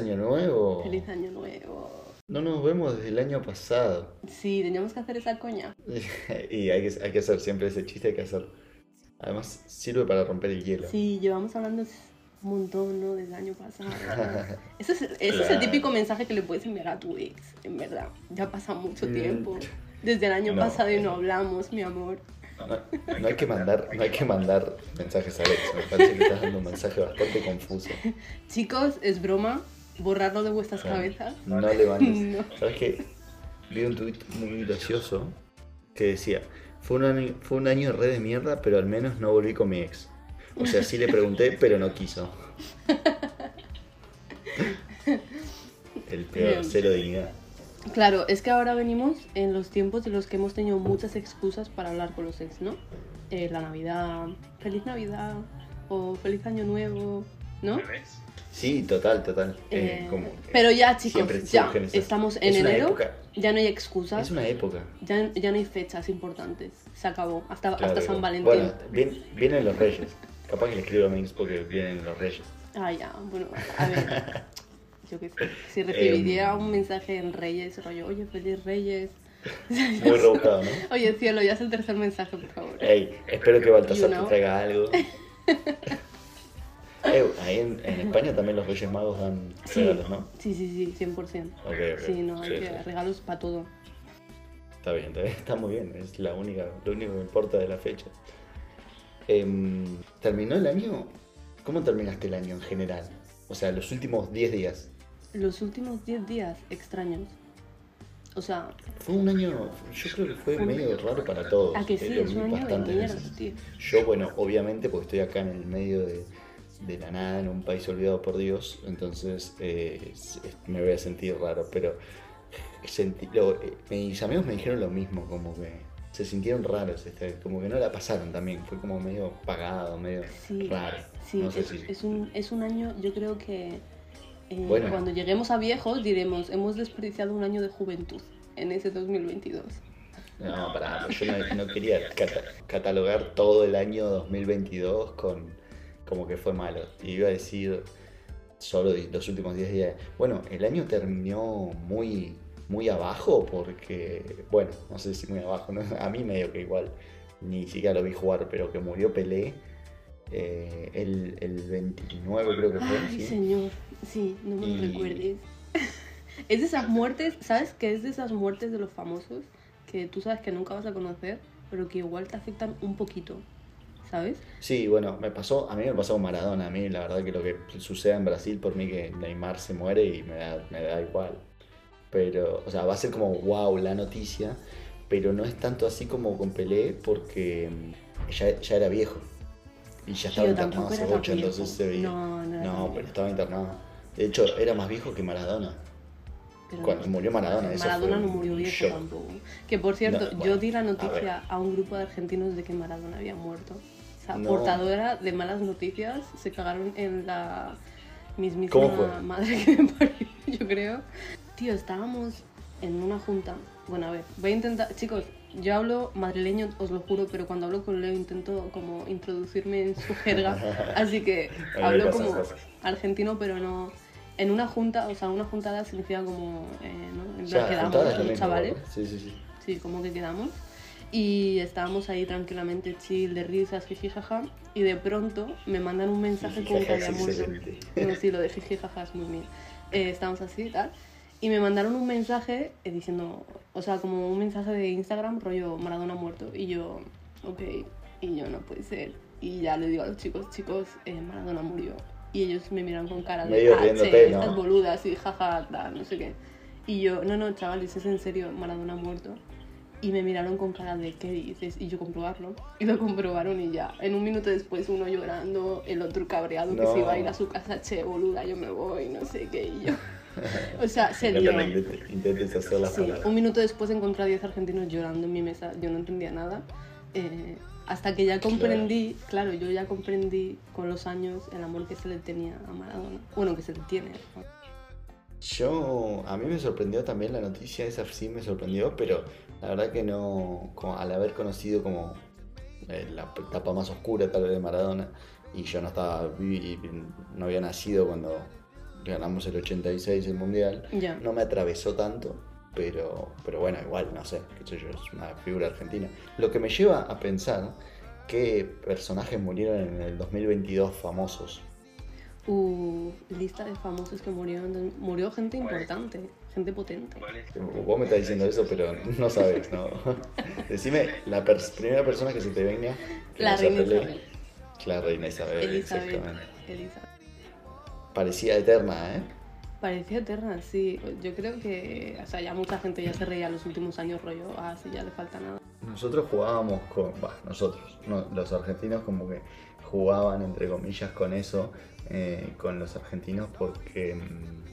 Feliz año nuevo. Feliz año nuevo. No nos vemos desde el año pasado. Sí, teníamos que hacer esa coña. y hay que, hay que hacer siempre ese chiste, hay que hacer. Además, sirve para romper el hielo. Sí, llevamos hablando un montón, ¿no? Desde el año pasado. ese es, ese es el típico mensaje que le puedes enviar a tu ex, en verdad. Ya pasa mucho Mm. tiempo. Desde el año No. pasado y no hablamos, mi amor. No, no hay que mandar, no hay que mandar mensajes a Alex. Me parece que estás dando un mensaje bastante confuso. Chicos, es broma. Borrarlo de vuestras cabezas. No le mandes. No. ¿Sabes qué? Vi un tuit muy gracioso que decía, fue un, año, fue un año re de mierda, pero al menos no volví con mi ex. O sea, sí le pregunté, pero no quiso. El peor, Bien. cero dignidad. Claro, es que ahora venimos en los tiempos en los que hemos tenido muchas excusas para hablar con los ex, ¿no? Eh, la Navidad, feliz Navidad o feliz Año Nuevo, ¿no? Sí, total, total. Eh, Eh, como- pero ya, chicos, ya esas- estamos en es enero, época- ya no hay excusas, es una época. ya, ya no hay fechas importantes, se acabó, hasta, Claro, hasta San Valentín. Bueno, vien- vienen los reyes. Capaz que le escribo a mi ex porque vienen los reyes. Ah, ya, bueno, a ver, yo qué sé, si recibiría Em. un mensaje en Reyes, rollo, oye, feliz Reyes, Muy rebuscado, ¿no? oye, cielo, ya es el tercer mensaje, por favor. Ey, espero que Baltasar You know. te traiga algo. Ey, ahí en, en España también los Reyes Magos dan Sí, regalos, ¿no? sí, sí, sí, 100%. Ok, ok. Sí, no, hay Sí, que sí. regalos para todo. Está bien, está bien, está muy bien. Es la única, lo único que importa de la fecha. Em, ¿Terminó el año? ¿Cómo terminaste el año en general? O sea, los últimos 10 días. Los últimos 10 días extraños. O sea, Fue un año, yo creo que fue medio raro para todos. a que sí, Eh, es vi un año de bastantes mierda, veces. tío. Yo, bueno, obviamente, porque estoy acá en el medio de, de la nada, en un país olvidado por Dios, entonces eh, me voy a sentir raro, pero sentí, lo- eh, mis amigos me dijeron lo mismo, como que se sintieron raros, este, como que no la pasaron también, fue como medio pagado, medio Sí, raro. sí, no sé es, si... es un, es un año, yo creo que eh, Bueno. cuando lleguemos a viejos diremos, hemos desperdiciado un año de juventud en ese 2022. No, pará, yo no, no quería cata- catalogar todo el año 2022 con como que fue malo. Y iba a decir solo los últimos 10 días. Bueno, el año terminó muy, muy abajo porque, bueno, no sé si muy abajo, ¿no? a mí medio que igual, ni siquiera lo vi jugar, pero que murió Pelé eh, el, el 29 creo que fue. Ay, ¿sí? señor, sí, no me lo Y- recuerdes. es de esas muertes, ¿sabes? Que es de esas muertes de los famosos que tú sabes que nunca vas a conocer, pero que igual te afectan un poquito, ¿sabes? Sí, bueno, me pasó, a mí me pasó con Maradona, a mí la verdad que lo que suceda en Brasil por mí que Neymar se muere y me da, me da igual. Pero, o sea, va a ser como wow la noticia, pero no es tanto así como con Pelé porque mm, ya, ya era viejo. Y ya estaba internado hace mucho, entonces se veía. No, no No, pero estaba internado. De hecho, era más viejo que Maradona. Pero Cuando murió Maradona, eso Maradona fue no murió viejo shock. tampoco. Que por cierto, No, yo di la a noticia a, un grupo de argentinos de que Maradona había muerto. O sea, No. portadora de malas noticias, se cagaron en la ¿Cómo mismísima madre que me parió, yo creo. Tío, estábamos en una junta. Bueno, a ver, voy a intentar, chicos, yo hablo madrileño, os lo juro, pero cuando hablo con Leo intento como introducirme en su jerga, así que hablo como argentino, pero no... En una junta, o sea, una juntada significa como, eh, ¿no? En O plan, sea, quedamos los chavales. Sí, sí, sí. Sí, como que quedamos. Y estábamos ahí tranquilamente chill, de risas, jiji, jaja. Y de pronto me mandan un mensaje con excelente. No, sí, lo de jiji, jaja es muy bien. Eh, estábamos así y tal. Y me mandaron un mensaje eh, diciendo... O sea, como un mensaje de Instagram, rollo Maradona muerto. Y yo, ok. Y yo, no puede ser. Y ya le digo a los chicos, chicos, eh, Maradona murió. Y ellos me miran con cara de... "Ah, che, ¿no?" Estas boludas y jaja, tal, no sé qué. Y yo, no, no, chavales, es en serio, Maradona muerto. Y me miraron con cara de, ¿qué dices? Y yo comprobarlo. Y lo comprobaron y ya. En un minuto después, uno llorando, el otro cabreado que No. se iba a ir a su casa, che, boluda, yo me voy, no sé qué. Y yo. O sea, se que las Sí, un minuto después encontré a 10 argentinos llorando en mi mesa. Yo no entendía nada. Eh, hasta que ya comprendí, claro. yo ya comprendí con los años el amor que se le tenía a Maradona. Bueno, que se le tiene. Yo, a mí me sorprendió también la noticia, esa sí me sorprendió, pero la verdad que no, como al haber conocido como eh, la etapa más oscura tal vez de Maradona, y yo no estaba, no había nacido cuando ganamos el 86 el mundial, no me atravesó tanto, pero, pero bueno, igual, no sé, qué sé yo, es una figura argentina. Lo que me lleva a pensar qué personajes murieron en el 2022 famosos. Uh, lista de famosos que murieron. Murió gente importante, gente potente. Vos me estás diciendo eso, pero no sabes, ¿no? Decime la pers- primera persona que se te venga. La reina. Isabel. La reina Isabel, Elizabeth. exactamente. Elizabeth. Parecía eterna, ¿eh? Parecía eterna, sí. Yo creo que, o sea, ya mucha gente ya se reía los últimos años, rollo, ah, sí, ya le falta nada. Nosotros jugábamos con, bah, nosotros, no, los argentinos como que jugaban entre comillas con eso, eh, con los argentinos porque mm,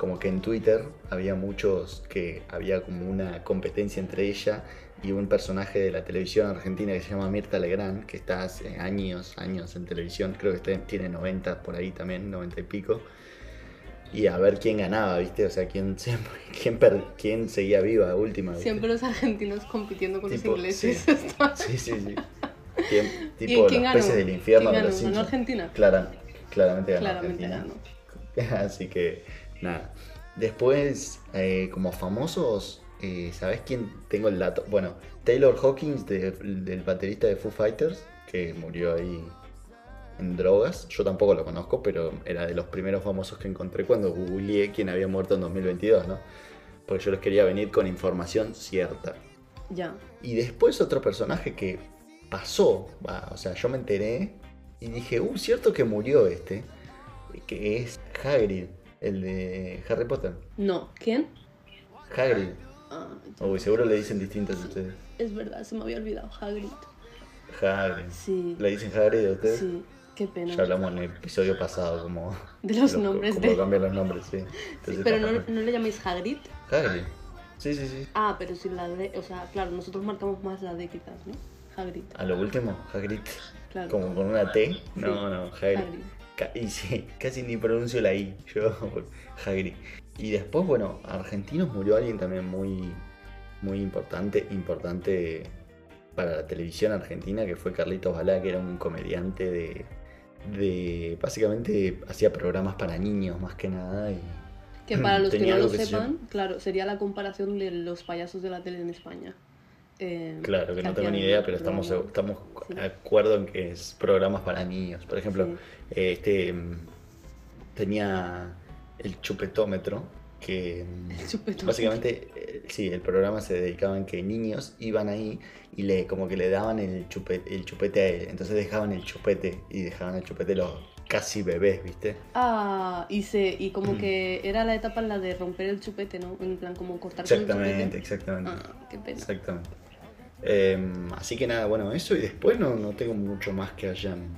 como que en Twitter había muchos que había como una competencia entre ella y un personaje de la televisión argentina que se llama Mirta Legrand, que está hace años, años en televisión, creo que tiene 90 por ahí también, 90 y pico. Y a ver quién ganaba, ¿viste? O sea, quién, quién, per- quién seguía viva última. ¿viste? Siempre los argentinos compitiendo con Tipo, los ingleses. sí. Sí, sí, sí. ¿Y tipo quién los ganó? peces del infierno ¿Quién de ganó? los ¿Ganó Simpsons. Argentina? Clara- claramente ganó Claramente Argentina. ganó. Así que, nada. Después, eh, como famosos, eh, ¿sabes quién? Tengo el dato. Bueno, Taylor Hawkins, de- del baterista de Foo Fighters, que murió ahí en drogas. Yo tampoco lo conozco, pero era de los primeros famosos que encontré cuando googleé quién había muerto en 2022, ¿no? Porque yo les quería venir con información cierta. Ya. Y después otro personaje que pasó, va, o sea, yo me enteré y dije, uh, cierto que murió este, que es Hagrid, el de Harry Potter. No, ¿quién? Hagrid. Ah. Uy, seguro le dicen distintos a ustedes. es verdad, se me había olvidado. Hagrid. Hagrid. Sí. ¿Le dicen Hagrid a ustedes? Sí, qué pena. Ya hablamos en el episodio pasado, como... De los lo- nombres como de- cambian los nombres, sí. Sí, Entonces, pero no, no le llamáis Hagrid. Hagrid. Sí, sí, sí. Ah, pero sin la D. O sea, claro, nosotros marcamos más la D quizás, ¿no? Hagrid. A lo último, Hagrid. Claro. Como con una T. No, no, Hagrid. Hagrid. Y sí, casi ni pronuncio la I, yo, Hagrid. Y después, bueno, argentinos murió alguien también muy, muy importante, importante para la televisión argentina, que fue Carlitos Balá, que era un comediante de, de básicamente hacía programas para niños más que nada. Y, Que para los que no lo se sepan, claro, sería la comparación de los payasos de la tele en España. Eh, claro, que no tengo ni idea, pero estamos, bromas. estamos Sí. de acuerdo en que es programas para niños. Por ejemplo, Sí. eh, este mm, tenía el chupetómetro, que mm, El chupetómetro. básicamente, eh, sí, el programa se dedicaba en que niños iban ahí y le como que le daban el chupete, el chupete a él. Entonces dejaban el chupete y dejaban el chupete los casi bebés, ¿viste? Ah, y, se, y Mm. como que era la etapa en la de romper el chupete, ¿no? En plan, como cortar el Exactamente, chupete. exactamente. Ah, qué pena. Exactamente. Em, así que nada, bueno, eso y después no, no tengo mucho más que hayan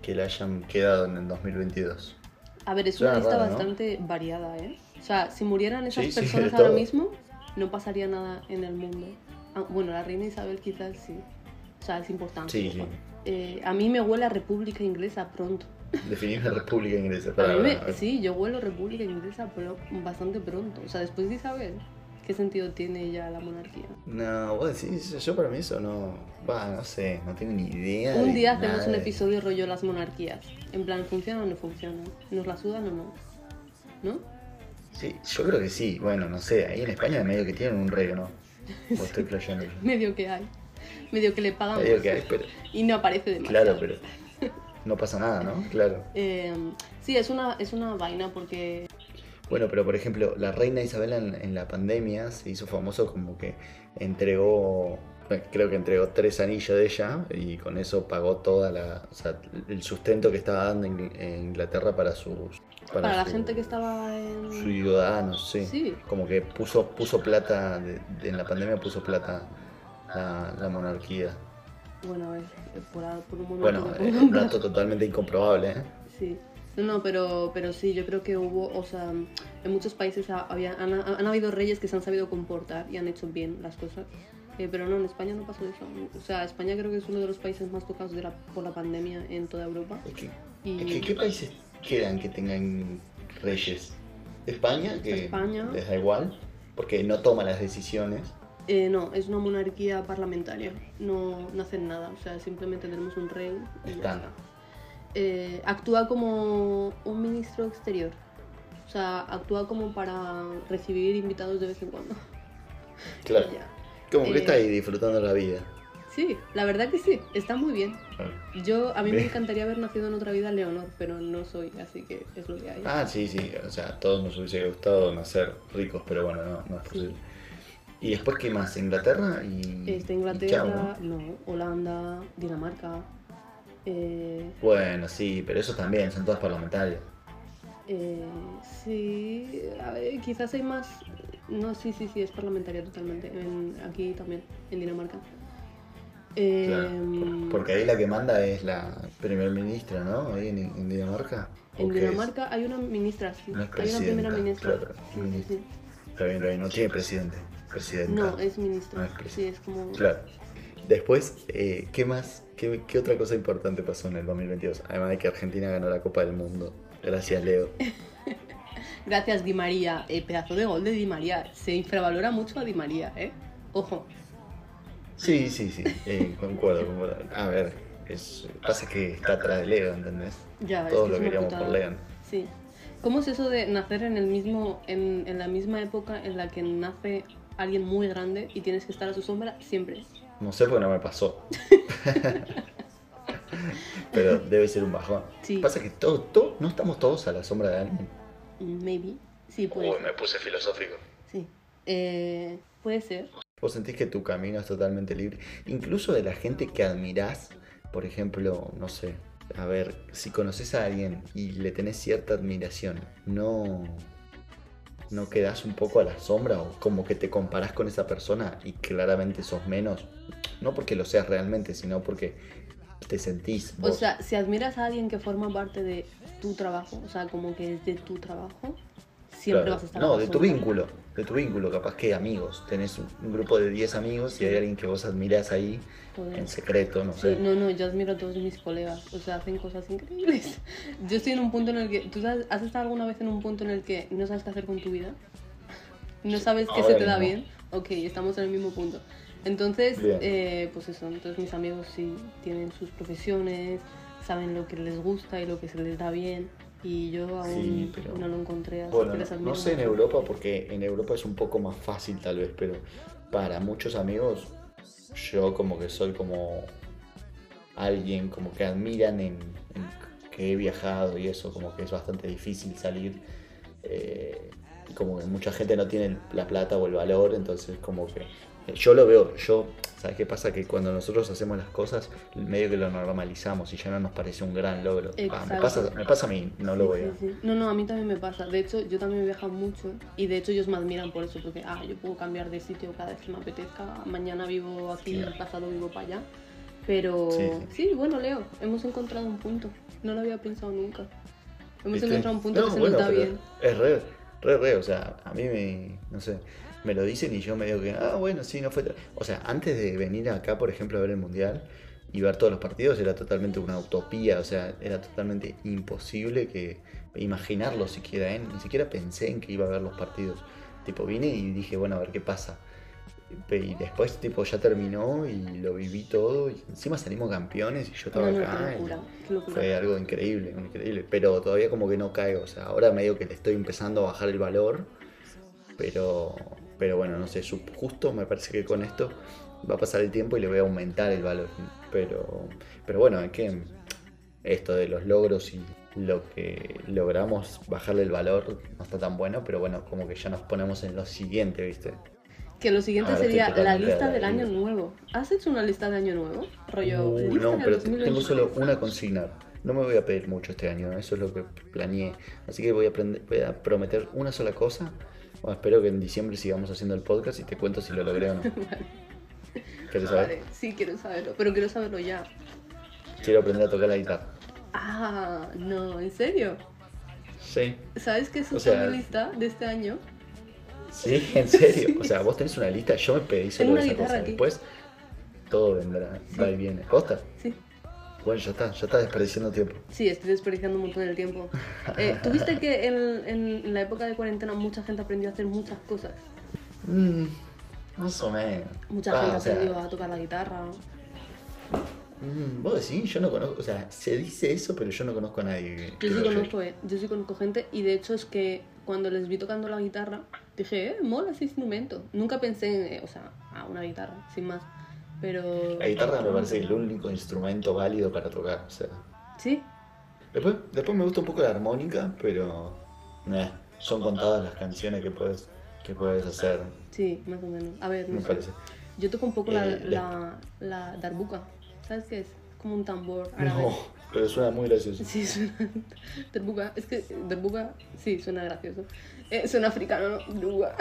que le hayan quedado en el 2022. A ver, es una lista raro, ¿no? bastante variada, ¿eh? O sea, si murieran esas Sí, sí, personas de ahora todo. mismo, no pasaría nada en el mundo. Ah, bueno, la reina Isabel quizás sí. O sea, es importante. Sí, sí. Eh, a mí me huele a República Inglesa pronto. Definir la República Inglesa. A Para, mí me- sí, yo huelo República Inglesa pero bastante pronto. O sea, después de Isabel, ¿qué sentido tiene ya la monarquía? No, vos decís, yo para mí eso no. Va, no sé, no tengo ni idea. Un día hacemos nada un episodio rollo las monarquías. En plan, ¿funciona o no funciona? ¿Nos la sudan o no? ¿No? Sí, yo creo que sí. Bueno, no sé, ahí en España medio que tienen un rey, ¿o ¿no? O estoy flasheando. Medio que hay. Medio que le pagan Medio que hay, pero. y no aparece demasiado. Claro, pero. No pasa nada, ¿no? Claro. Eh, sí, es una, es una vaina porque... Bueno, pero por ejemplo, la reina Isabel en, en la pandemia se hizo famoso como que entregó, bueno, creo que entregó tres anillos de ella y con eso pagó toda la, o sea, el sustento que estaba dando en, Inglaterra para sus, Para, la su- gente que estaba sus en... ciudadanos, sí. Sí. Como que puso, puso plata, de- de- en la pandemia puso plata la, la monarquía. Bueno, es, por, por un Bueno, un dato totalmente incomprobable, ¿eh? Sí. No, no, pero, pero sí, yo creo que hubo, o sea, en muchos países ha- había, han, han habido reyes que se han sabido comportar y han hecho bien las cosas. Eh, pero no, en España no pasó eso. O sea, España creo que es uno de los países más tocados de la, por la pandemia en toda Europa. Es que Y Es que, ¿Qué países quedan que tengan reyes? España, que España. les da igual, porque no toma las decisiones. eh, no, es una monarquía parlamentaria. No, no hacen nada. O sea, simplemente tenemos un rey y ya Están. está. Eh, actúa como un ministro exterior. sea, actúa como para recibir invitados de vez en cuando. Claro. Y. Como que Eh, está ahí disfrutando la vida. Sí, la verdad que sí, está muy bien. Yo, a mí me encantaría haber nacido en otra vida Leonor, pero no soy, así que es lo que hay. Ah, sí, sí. O sea, a todos nos hubiese gustado nacer ricos, pero bueno, no, no es posible. ¿Y después qué más? ¿Inglaterra? Y, y Inglaterra, chao, ¿no? no, Holanda, Dinamarca, eh, Bueno, sí, pero esos también, son todos parlamentarios. eh, sí, a ver, quizás hay más, no, sí, sí, sí, es parlamentaria totalmente, en- aquí también, en Dinamarca. Eh, Claro. Porque ahí la que manda es la primer ministra, ¿no? Ahí en, en Dinamarca. ¿O en? Dinamarca hay una ministra, sí, No hay una primera ministra. claro, Sí, sí, ministra. sí. Está bien, no tiene presidente. Presidenta. No, es ministra. No es presidenta. sí, es como... Claro. Después, eh, ¿qué más? ¿Qué, qué otra cosa importante pasó en el 2022? Además de que Argentina ganó la Copa del Mundo. Gracias, Leo. Gracias, Di María. El pedazo de gol de Di María. Se infravalora mucho a Di María, ¿eh? Ojo. Sí, sí, sí. eh, concuerdo, concuerdo. A ver, es, pasa que está atrás de Leo, ¿entendés? Ya, Todos es que lo queríamos putada. por Leo. Sí. ¿Cómo es eso de nacer en el mismo, en, en la misma época en la que nace alguien muy grande y tienes que estar a su sombra siempre? No sé por qué no me pasó. Pero debe ser un bajón. Sí. Pasa que todo, todo, no estamos todos a la sombra de alguien. Maybe. Sí, puede Uy, ser. me puse filosófico. Sí. Eh, puede ser. Vos sentís que tu camino es totalmente libre. Incluso de la gente que admirás, por ejemplo, no sé, a ver, si conoces a alguien y le tenés cierta admiración, ¿no, no quedás un poco a la sombra o como que te comparás con esa persona y claramente sos menos? No porque lo seas realmente, sino porque te sentís O vos. sea, si admiras a alguien que forma parte de tu trabajo, o sea, como que es de tu trabajo, siempre Claro. vas a estar No, de tu vínculo, de tu vínculo, capaz que amigos. Tenés un, grupo de 10 amigos y hay alguien que vos admirás ahí Joder. en secreto, no Sí, sé. no, no, yo admiro a todos mis colegas, o sea, hacen cosas increíbles. Yo estoy en un punto en el que, ¿tú sabes- has estado alguna vez en un punto en el que no sabes qué hacer con tu vida? ¿No sabes qué se te da mismo. bien? Ok, estamos en el mismo punto. Entonces, eh, pues eso, entonces mis amigos sí tienen sus profesiones, saben lo que les gusta y lo que se les da bien, y yo aún Sí, pero- no lo encontré, así Bueno, que no, sé en. Europa porque en Europa es un poco más fácil tal vez, pero para muchos amigos yo como que soy como alguien como que admiran en, en que he viajado y eso, como que es bastante difícil salir. eh, como que mucha gente no tiene la plata o el valor, entonces como que yo lo veo, yo, ¿sabes qué pasa? Que cuando nosotros hacemos las cosas, medio que lo normalizamos y ya no nos parece un gran logro. Ah, me, pasa, me pasa a mí, no lo Sí, sí, sí. No, no, a mí también me pasa. De hecho, yo también he viajado mucho y de hecho ellos me admiran por eso, porque ah, yo puedo cambiar de sitio cada vez que me apetezca. Mañana vivo aquí, Claro. el pasado vivo para allá. Pero Sí, bueno, Leo, hemos encontrado un punto. No lo había pensado nunca. Hemos ¿Viste? encontrado un punto No, que se bueno, nos da bien. Es re, re, re, o sea, a mí me, no sé, me lo dicen y yo me digo que, ah, bueno, sí, no fue... tra-". O sea, antes de venir acá, por ejemplo, a ver el Mundial y ver todos los partidos, era totalmente una utopía, o sea, era totalmente imposible que imaginarlo siquiera, ¿eh? Ni siquiera pensé en que iba a ver los partidos. Tipo, vine y dije, bueno, a ver qué pasa. Y después, tipo, ya terminó y lo viví todo y encima salimos campeones y yo estaba No, no, acá. qué y- locura, qué locura. fue algo increíble, increíble. Pero todavía como que no caigo. O sea, ahora medio que le estoy empezando a bajar el valor. Pero, pero bueno, no sé, justo me parece que con esto va a pasar el tiempo y le voy a aumentar el valor. Pero, pero bueno, es que esto de los logros y lo que logramos bajarle el valor no está tan bueno, pero bueno, como que ya nos ponemos en lo siguiente, ¿viste? Que lo siguiente Ahora sería la lista del año nuevo. ¿Has hecho una lista de año nuevo? Rollo, Uh, lista no, pero 2021. tengo solo una consigna. No me voy a pedir mucho este año, eso es lo que planeé. Así que voy a, aprender- voy a prometer una sola cosa. Bueno, espero que en diciembre sigamos haciendo el podcast y te cuento si lo logré o no. ¿Quieres saber? Vale, sí, quiero saberlo, pero quiero saberlo ya. Quiero aprender a tocar la guitarra. Ah, no, ¿en serio? Sí. ¿Sabes qué es O sea- mi lista de este año? Sí, en serio. O sea, vos tenés una lista, yo me pedí solo esa cosa. aquí. Después todo vendrá, va y viene. ¿Costa? Sí. Bueno, ya está, ya está desperdiciando tiempo. Sí, estoy desperdiciando un montón el tiempo. Eh, ¿Tuviste que en, en la época de cuarentena mucha gente aprendió a hacer muchas cosas? Mm, más o menos. Mucha Ah, gente o sea, aprendió a tocar la guitarra. mm, vos decís, yo no conozco, o sea, se dice eso, pero yo no conozco a nadie Yo sí conozco, eh, yo sí conozco gente y de hecho es que cuando les vi tocando la guitarra, dije, eh, mola ese instrumento. Nunca pensé en, eh, o sea, a una guitarra, sin más. Pero... La guitarra me parece el único instrumento válido para tocar, o sea. Sí, Después, después me gusta un poco la armónica, pero eh, son contadas las canciones que puedes, que puedes hacer, sí, más o menos. A ver, no me sé. parece. Yo toco un poco la, Eh, la, la darbuka. ¿Sabes qué es? Como un tambor árabe. No, pero suena muy gracioso. Sí, suena. Darbuka. Es que Darbuka, sí, suena gracioso. Eh, suena africano, ¿no? Darbuka.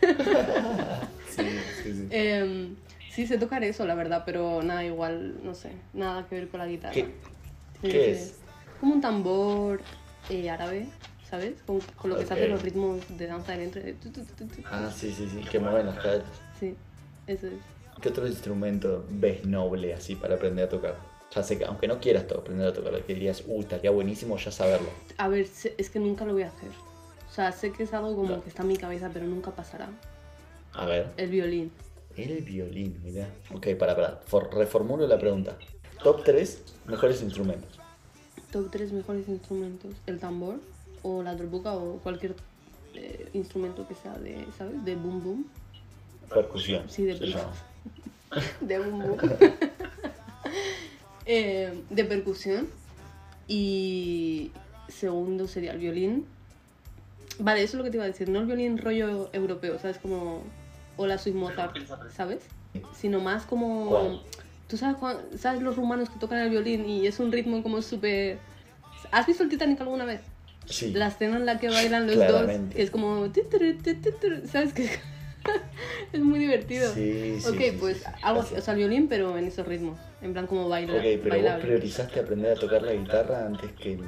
Sí, sí, sí. Sí, sé tocar eso, la verdad, pero nada, igual, no sé. Nada que ver con la guitarra. ¿Qué, qué que es? ser Como un tambor eh, árabe, ¿sabes? Con, con lo que se Ok. hacen los ritmos de danza del entre. Ah, sí, sí, sí, que mueven las caderas. Sí, eso es. ¿Qué otro instrumento ves noble así para aprender a tocar? Ya sé que, aunque no quieras to- aprender a tocar, que dirías, uh, estaría buenísimo ya saberlo. A ver, es que nunca lo voy a hacer. O sea, sé que es algo como Claro. que está en mi cabeza, pero nunca pasará. A ver. El violín. El violín, mirá. Ok, para, para. For- reformulo la pregunta. Top 3 mejores instrumentos. Top 3 mejores instrumentos. El tambor, o la darbuka, o cualquier eh, instrumento que sea de, ¿sabes? De boom boom. Percusión. Sí, de percusión. De boom boom. Eh, de percusión. Y segundo sería el violín. Vale, eso es lo que te iba a decir. No el violín rollo europeo, ¿sabes? Como. O la Mozart, ¿sabes? Sino más como. ¿Tú sabes, sabes los rumanos que tocan el violín y es un ritmo como súper. ¿Has visto el Titanic alguna vez? Sí. La escena en la que bailan los Claramente. dos, que es como. ¿Sabes qué? es muy divertido. Sí, sí. ok, sí, pues sí, sí. algo Así. o sea, el violín, pero en esos ritmos. En plan, como baila, Ok, pero vos bailable. priorizaste aprender a tocar la guitarra antes que el,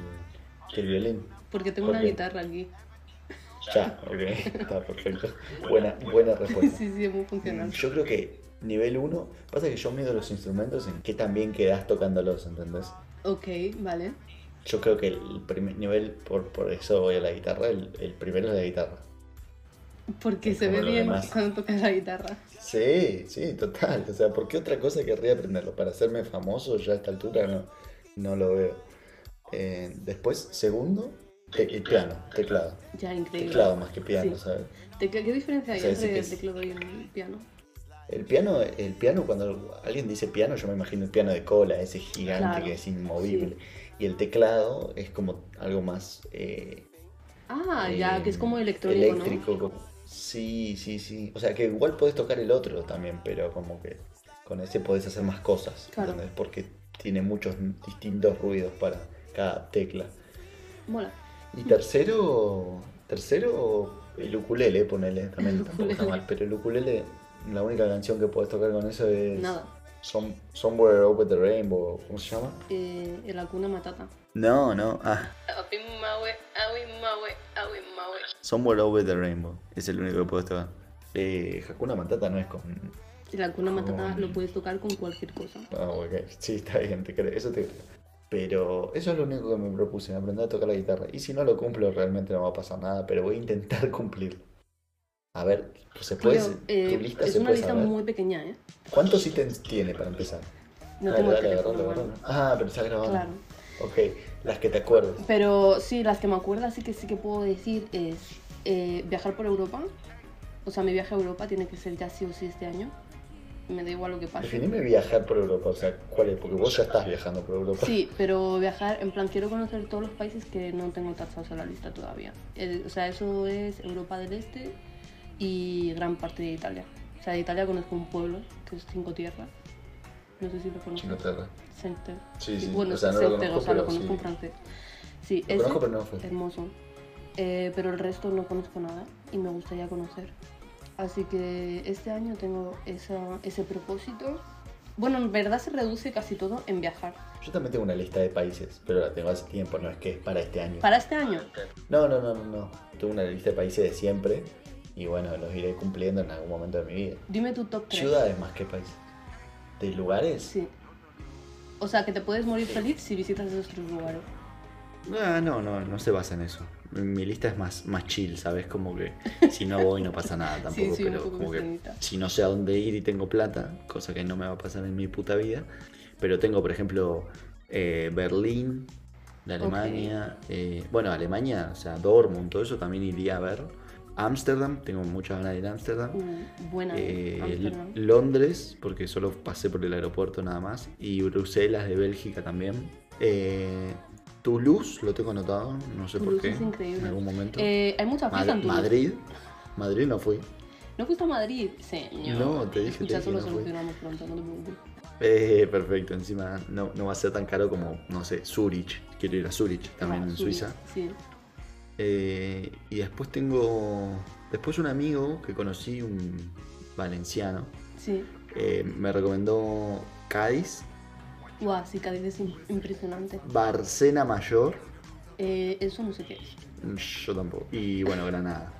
que el violín. Porque tengo ¿Por una qué? guitarra aquí. Ya, ok, está perfecto. Buena, buena respuesta. sí, sí, es muy funcional. Yo creo que nivel 1, pasa que yo mido los instrumentos en qué tan bien quedás tocándolos, ¿entendés? Ok, vale. Yo creo que el primer nivel, por, por eso voy a la guitarra, el, el primero es la guitarra. Porque Es se ve bien demás. cuando tocas la guitarra. Sí, sí, total. O sea, ¿por qué otra cosa querría aprenderlo? Para hacerme famoso ya a esta altura no, no lo veo. Eh, después, segundo, te- el piano, teclado. Ya, increíble. Teclado más que piano, Sí. ¿sabes? ¿Qué diferencia hay O sea, sí entre el teclado y el piano? El piano, el piano, cuando alguien dice piano, yo me imagino el piano de cola, ese gigante Claro, que es inmovible. Y el teclado es como algo más eh, Ah, ya, eh, que es como electrónico, eléctrico. como- Sí, sí, sí. O sea, que igual podés tocar el otro también, pero como que con ese podés hacer más cosas. Claro. Porque tiene muchos distintos ruidos para cada tecla. ¿no? Mola. Y tercero, tercero, el ukulele, ponele, también El tampoco está mal. Pero el ukulele, la única canción que podés tocar con eso es Nada. Some- Somewhere Over the Rainbow, ¿cómo se llama? Eh, el Hakuna Matata. No, no, ah, Somewhere Over the Rainbow, es el único que podés tocar. Eh, Hakuna Matata no es con... El Hakuna Matata Con- lo puedes tocar con cualquier cosa. Ah, ok, sí, está bien, te creo, eso te creo. Pero eso es lo único que me propuse, aprender a tocar la guitarra. Y si no lo cumplo, realmente no va a pasar nada, pero voy a intentar cumplirlo. A ver, ¿se puede, eh, tu lista es se una puede lista saber? muy pequeña, ¿eh? ¿Cuántos ítems tiene para empezar? No Dale, tengo el dale, teléfono, bueno. Ah, pero está grabando. Claro. Ok, las que te acuerdes. Pero sí, las que me acuerdo así que sí que puedo decir es eh, viajar por Europa. O sea, mi viaje a Europa tiene que ser ya sí o sí este año. Me da igual lo que pase. Definime viajar por Europa, o sea, ¿cuál es? Porque vos ya estás viajando por Europa. Sí, pero viajar, en plan, quiero conocer todos los países que no tengo tachados en la lista todavía. El- o sea, eso es Europa del Este y gran parte de Italia. O sea, de Italia conozco un pueblo que es Cinco Tierras. No sé si lo conoces. Inglaterra. Sainte. Sí, sí. Bueno, o sea, no lo Sainte, conozco, o sea, lo conozco sí. en francés. Sí, Lo ese, conozco, pero no fue. hermoso. Eh, pero el resto no conozco nada y me gustaría conocer. Así que este año tengo esa, ese propósito. Bueno, en verdad se reduce casi todo en viajar. Yo también tengo una lista de países, pero la tengo hace tiempo, no es que es para este año. Para este año, No, no, no, no, no. Tengo una lista de países de siempre y bueno, los iré cumpliendo en algún momento de mi vida. dime tu top 3. Ciudades más que países. ¿De lugares? Sí. O sea, que te puedes morir feliz si visitas esos tres lugares. Ah, no, no, no se basa en eso. Mi, lista es más, más chill, ¿sabes? Como que si no voy no pasa nada tampoco, sí, pero como que si no sé a dónde ir y tengo plata, cosa que no me va a pasar en mi puta vida, pero tengo, por ejemplo, eh, Berlín, de Alemania. eh, bueno, Alemania, o sea, Dortmund, todo eso también iría a ver. Ámsterdam, tengo muchas ganas de ir a Ámsterdam. Uh, buena. Eh, Londres, porque solo pasé por el aeropuerto nada más. Y Bruselas de Bélgica también. Eh, Toulouse, lo tengo anotado, no sé por qué. es increíble. En algún momento. Eh, hay mucha fiesta Mad- en Toulouse. Madrid. Madrid no fui. ¿No fuiste a Madrid? Señor. No, te dije, te Escucha, dije, eso lo no fui. solucionamos pronto, no te preocupes. Eh, perfecto, encima no, no va a ser tan caro como, no sé, Zurich. Quiero ir a Zurich, también Ah, en Zurich, Suiza. Sí. Eh, y después tengo. Después un amigo que conocí, un valenciano, Sí. eh, me recomendó Cádiz, Guau, sí, Cádiz es im- impresionante. Barcena Mayor, Eh, eso no sé qué es. yo tampoco, y bueno, Granada.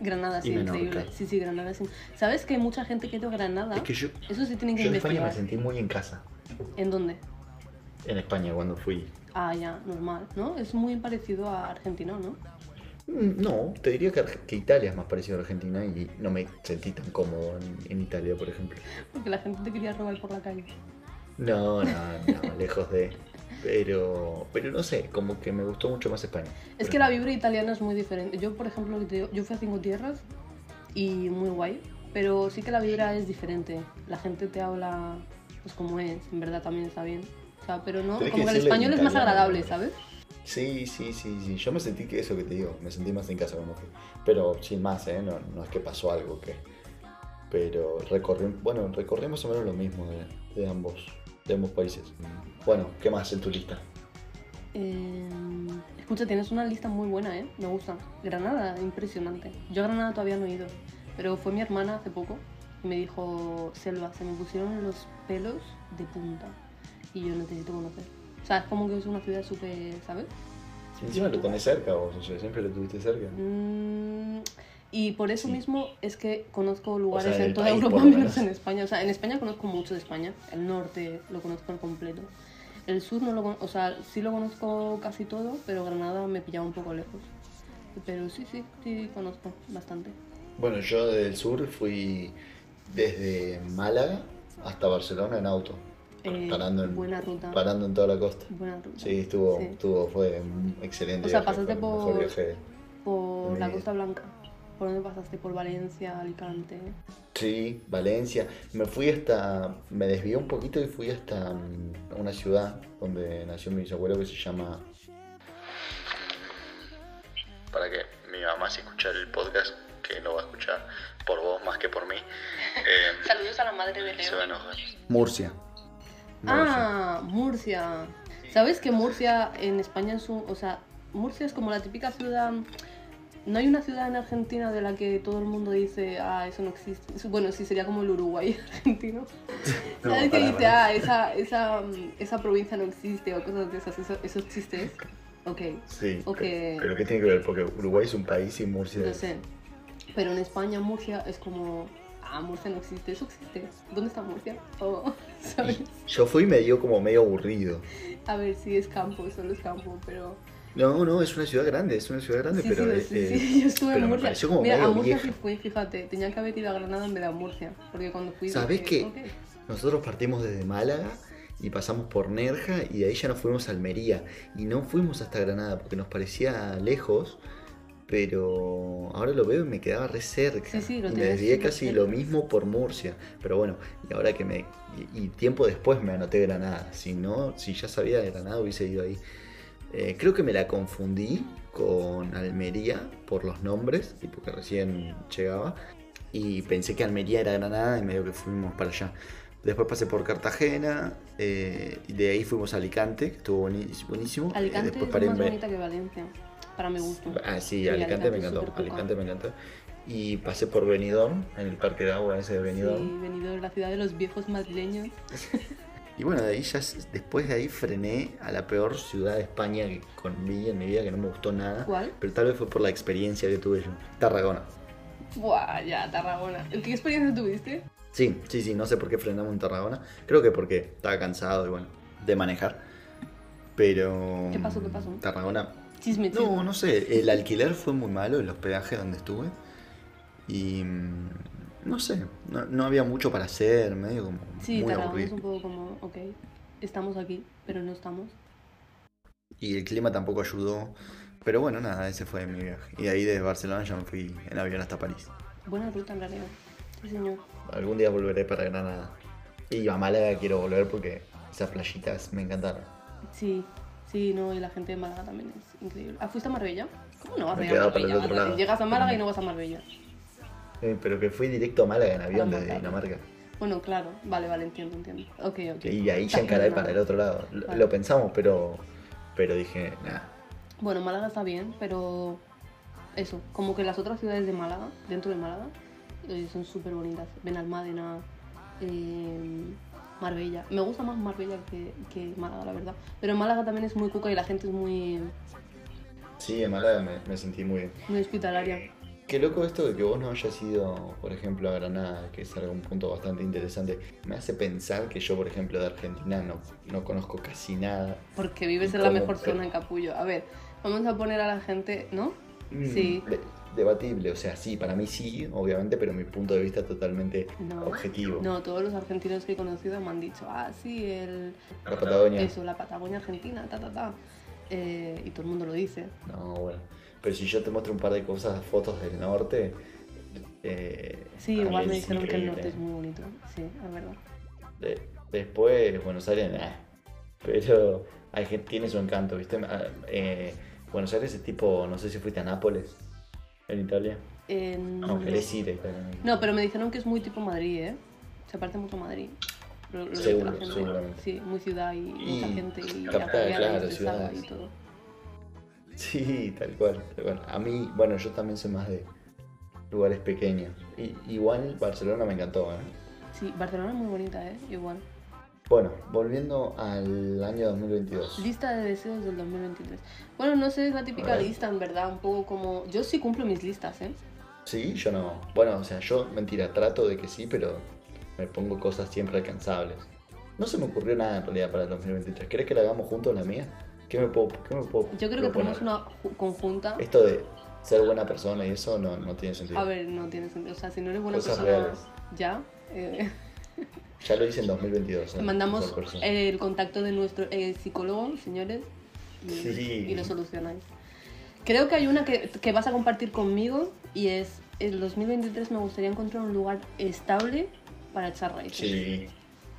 Granada, sí, increíble. Sí, sí, Granada sí. ¿Sabes que hay mucha gente que ha ido a Granada? Es que yo, Eso sí tienen que yo en España investigar. me sentí muy en casa. ¿En dónde? En España cuando fui. Ah, ya, normal, ¿no? Es muy parecido a Argentina, ¿no? Mm, No, te diría que, que Italia es más parecido a Argentina y no me sentí tan cómodo en, en Italia, por ejemplo. Porque la gente te quería robar por la calle. No, no, no, lejos de. Pero, pero no sé, como que me gustó mucho más España. Es que la vibra italiana es muy diferente. Yo, por ejemplo, yo fui a Cinco Tierras y muy guay, pero sí que la vibra es diferente. La gente te habla pues como es, en verdad también está bien. O sea, pero no, Tenés que como que el español es más agradable. ¿sabes? Sí, sí, sí, sí. Yo me sentí que eso que te digo, me sentí más en casa cuando fui. Pero sin más, ¿eh? No, no es que pasó algo que. Pero recorrí, bueno, recorrí más o menos lo mismo de, de ambos, de ambos países. Bueno, ¿qué más en tu lista? Eh, escucha, tienes una lista muy buena, ¿eh? Me gusta. Granada, impresionante. Yo a Granada todavía no he ido, pero fue mi hermana hace poco y me dijo, Selva, se me pusieron los pelos de punta y yo necesito conocer. O sea, es como que es una ciudad súper, ¿sabes? Encima lo tenés cerca vos, o sea, siempre lo tuviste cerca. Mm, y por eso Sí. mismo es que conozco lugares sea, en toda Europa menos en España. O sea, en España conozco mucho de España. El norte lo conozco por completo. El sur no lo o sea, sí lo conozco casi todo, pero Granada me pillaba un poco lejos. Pero sí, sí, sí conozco bastante. Bueno, yo del sur fui desde Málaga hasta Barcelona en auto, Eh, parando, en, buena ruta. parando en toda la costa. Buena ruta. Sí, estuvo, Sí. estuvo, fue un excelente O sea, viaje, pasaste por-. Por la. Costa Blanca. ¿Por dónde pasaste? Por Valencia, Alicante. Sí, Valencia. Me fui hasta, me desvié un poquito y fui hasta mm, una ciudad donde nació mi bisabuelo que se llama... Para que mi mamá si escuchar el podcast, que lo va a escuchar por vos más que por mí, eh, Saludos a la madre de se va a enojar. Murcia. Ah, Murcia. ¿Sabes que Murcia en España es un... O sea, Murcia es como la típica ciudad... No hay una ciudad en Argentina de la que todo el mundo dice, ah, eso no existe. Bueno, sí, sería como el Uruguay argentino. No, ¿Sabes que dice, ah, esa, esa, esa provincia no existe o cosas de esas, eso- esos chistes? Ok, Sí, Ok. pero, pero ¿qué tiene que ver? Porque Uruguay es un país y Murcia no es... sé. Pero en España Murcia es como, ah, Murcia no existe, eso existe. ¿Dónde está Murcia? Oh, ¿sabes? Yo fui y me dio como medio aburrido. A ver, sí es campo, solo es campo, pero... No, no, es una ciudad grande, es una ciudad grande, Sí, pero... sí, eh, sí, eh, sí, yo estuve en me Murcia. pareció como Mira, a Murcia sí fui, fíjate, tenía que haber ido a Granada en vez de a Murcia, porque cuando fui... ¿Sabés dije, qué? Nosotros partimos desde Málaga y pasamos por Nerja y de ahí ya nos fuimos a Almería. Y no fuimos hasta Granada porque nos parecía lejos, pero ahora lo veo y me quedaba re cerca. Sí, sí, lo y me desvié casi cerca. lo mismo por Murcia. Pero bueno, y ahora que me... Y, y tiempo después me anoté Granada. Si no, si ya sabía de Granada hubiese ido ahí. Eh, creo que me la confundí con Almería por los nombres y porque recién llegaba. Y pensé que Almería era Granada y medio que fuimos para allá. Después pasé por Cartagena eh, y de ahí fuimos a Alicante, que estuvo buení- buenísimo. Eh, Alicante después es más bonita que Valencia, para mi gusto. Ah, sí, Sí, Alicante, Alicante me encantó. Alicante me encantó. Y pasé por Benidorm, en el parque de agua ese de Benidorm. Sí, venido de la ciudad de los viejos madrileños. Y bueno, de ahí ya, después de ahí frené a la peor ciudad de España que vi en mi vida, que no me gustó nada. ¿Cuál? Pero tal vez fue por la experiencia que tuve yo. Tarragona. Buah, ya, Tarragona. ¿Qué experiencia tuviste? Sí, sí, sí, no sé por qué frenamos en Tarragona. Creo que porque estaba cansado y bueno, de manejar. Pero. ¿Qué pasó, qué pasó? Tarragona. Chisme, chisme. No, no sé. El alquiler fue muy malo, el hospedaje donde estuve. Y. No sé, no, no había mucho para hacer, medio como Sí, muy aburrido. un poco como, ok, estamos aquí, pero no estamos. Y el clima tampoco ayudó. Pero bueno, nada, ese fue mi viaje. Y ahí desde Barcelona ya me fui en avión hasta París. Buena ruta en realidad. Sí, señor. Algún día volveré para Granada. Y a Málaga quiero volver porque esas playitas me encantaron. Sí, sí, no, y la gente de Málaga también es increíble. ¿Ah, fuiste a Marbella? ¿Cómo no vas Me a ir a quedado para el Marbella? otro lado. Llegas a Málaga y no vas a Marbella. Eh, pero que fui directo a Málaga en avión desde. Dinamarca. Bueno, claro, vale, vale, entiendo, entiendo. Ok, ok. Y ahí ya encaré para el otro lado. Lo, Vale. lo pensamos, pero, pero dije, nada. Bueno, Málaga está bien, pero eso, como que las otras ciudades de Málaga, dentro de Málaga, eh, son súper bonitas. Benalmádena, eh, Marbella. Me gusta más Marbella que, que Málaga, la verdad. Pero en Málaga también es muy cuca y la gente es muy, Sí, en Málaga me, me sentí muy bien. muy hospitalaria. Qué loco esto de que vos no hayas ido, por ejemplo, a Granada, que es algún punto bastante interesante. Me hace pensar que yo, por ejemplo, de Argentina no, no conozco casi nada. Porque vives en la mejor zona en Capullo. A ver, vamos a poner a la gente, ¿no? Mm, Sí. de- debatible, o sea, sí, para mí sí, obviamente, pero mi punto de vista es totalmente No. objetivo. No, todos los argentinos que he conocido me han dicho, ah, sí, el... La Patagonia. Eso, la Patagonia Argentina, ta, ta, ta. Eh, y todo el mundo lo dice. No, bueno. Pero si yo te muestro un par de cosas, fotos del norte. eh, Sí, igual me dijeron que el norte es muy bonito. Sí, es verdad. De- después, Buenos Aires, nah. Pero hay gente, tiene su encanto, ¿viste? Ah, eh, Buenos Aires es tipo, no sé si fuiste a Nápoles, en Italia. Eh, No, no, querés ir a Italia. no, pero me dijeron que es muy tipo Madrid, ¿eh? Se parece mucho a Madrid. Lo- Seguro, seguramente. Sí, muy ciudad y, mucha gente y capital, claro, ciudades. y todo. Sí, tal cual, tal cual. A mí, bueno, yo también soy más de lugares pequeños. Y, igual Barcelona me encantó, ¿eh? Sí, Barcelona es muy bonita, ¿eh? Igual. Bueno, volviendo al año 2022. Lista de deseos del 2023. Bueno, no sé, es la típica lista, en verdad, un poco como... Yo sí cumplo mis listas, ¿eh? Sí, yo no. Bueno, o sea, yo, mentira, trato de que sí, pero me pongo cosas siempre alcanzables. No se me ocurrió nada en realidad para el 2023. ¿Querés que la hagamos juntos la mía? ¿Qué me puedo, qué me puedo Yo creo que proponer? tenemos una ju- conjunta. Esto de ser buena persona y eso no, no tiene sentido. A ver, no tiene sentido. O sea, si no eres buena Cosas persona reales. ya, eh, Ya lo hice en 2022. ¿eh? mandamos el contacto de nuestro eh, psicólogo, señores, y, Sí. y lo solucionáis. Creo que hay una que, que vas a compartir conmigo y es, el 2023 me gustaría encontrar un lugar estable para echar raíces. Sí,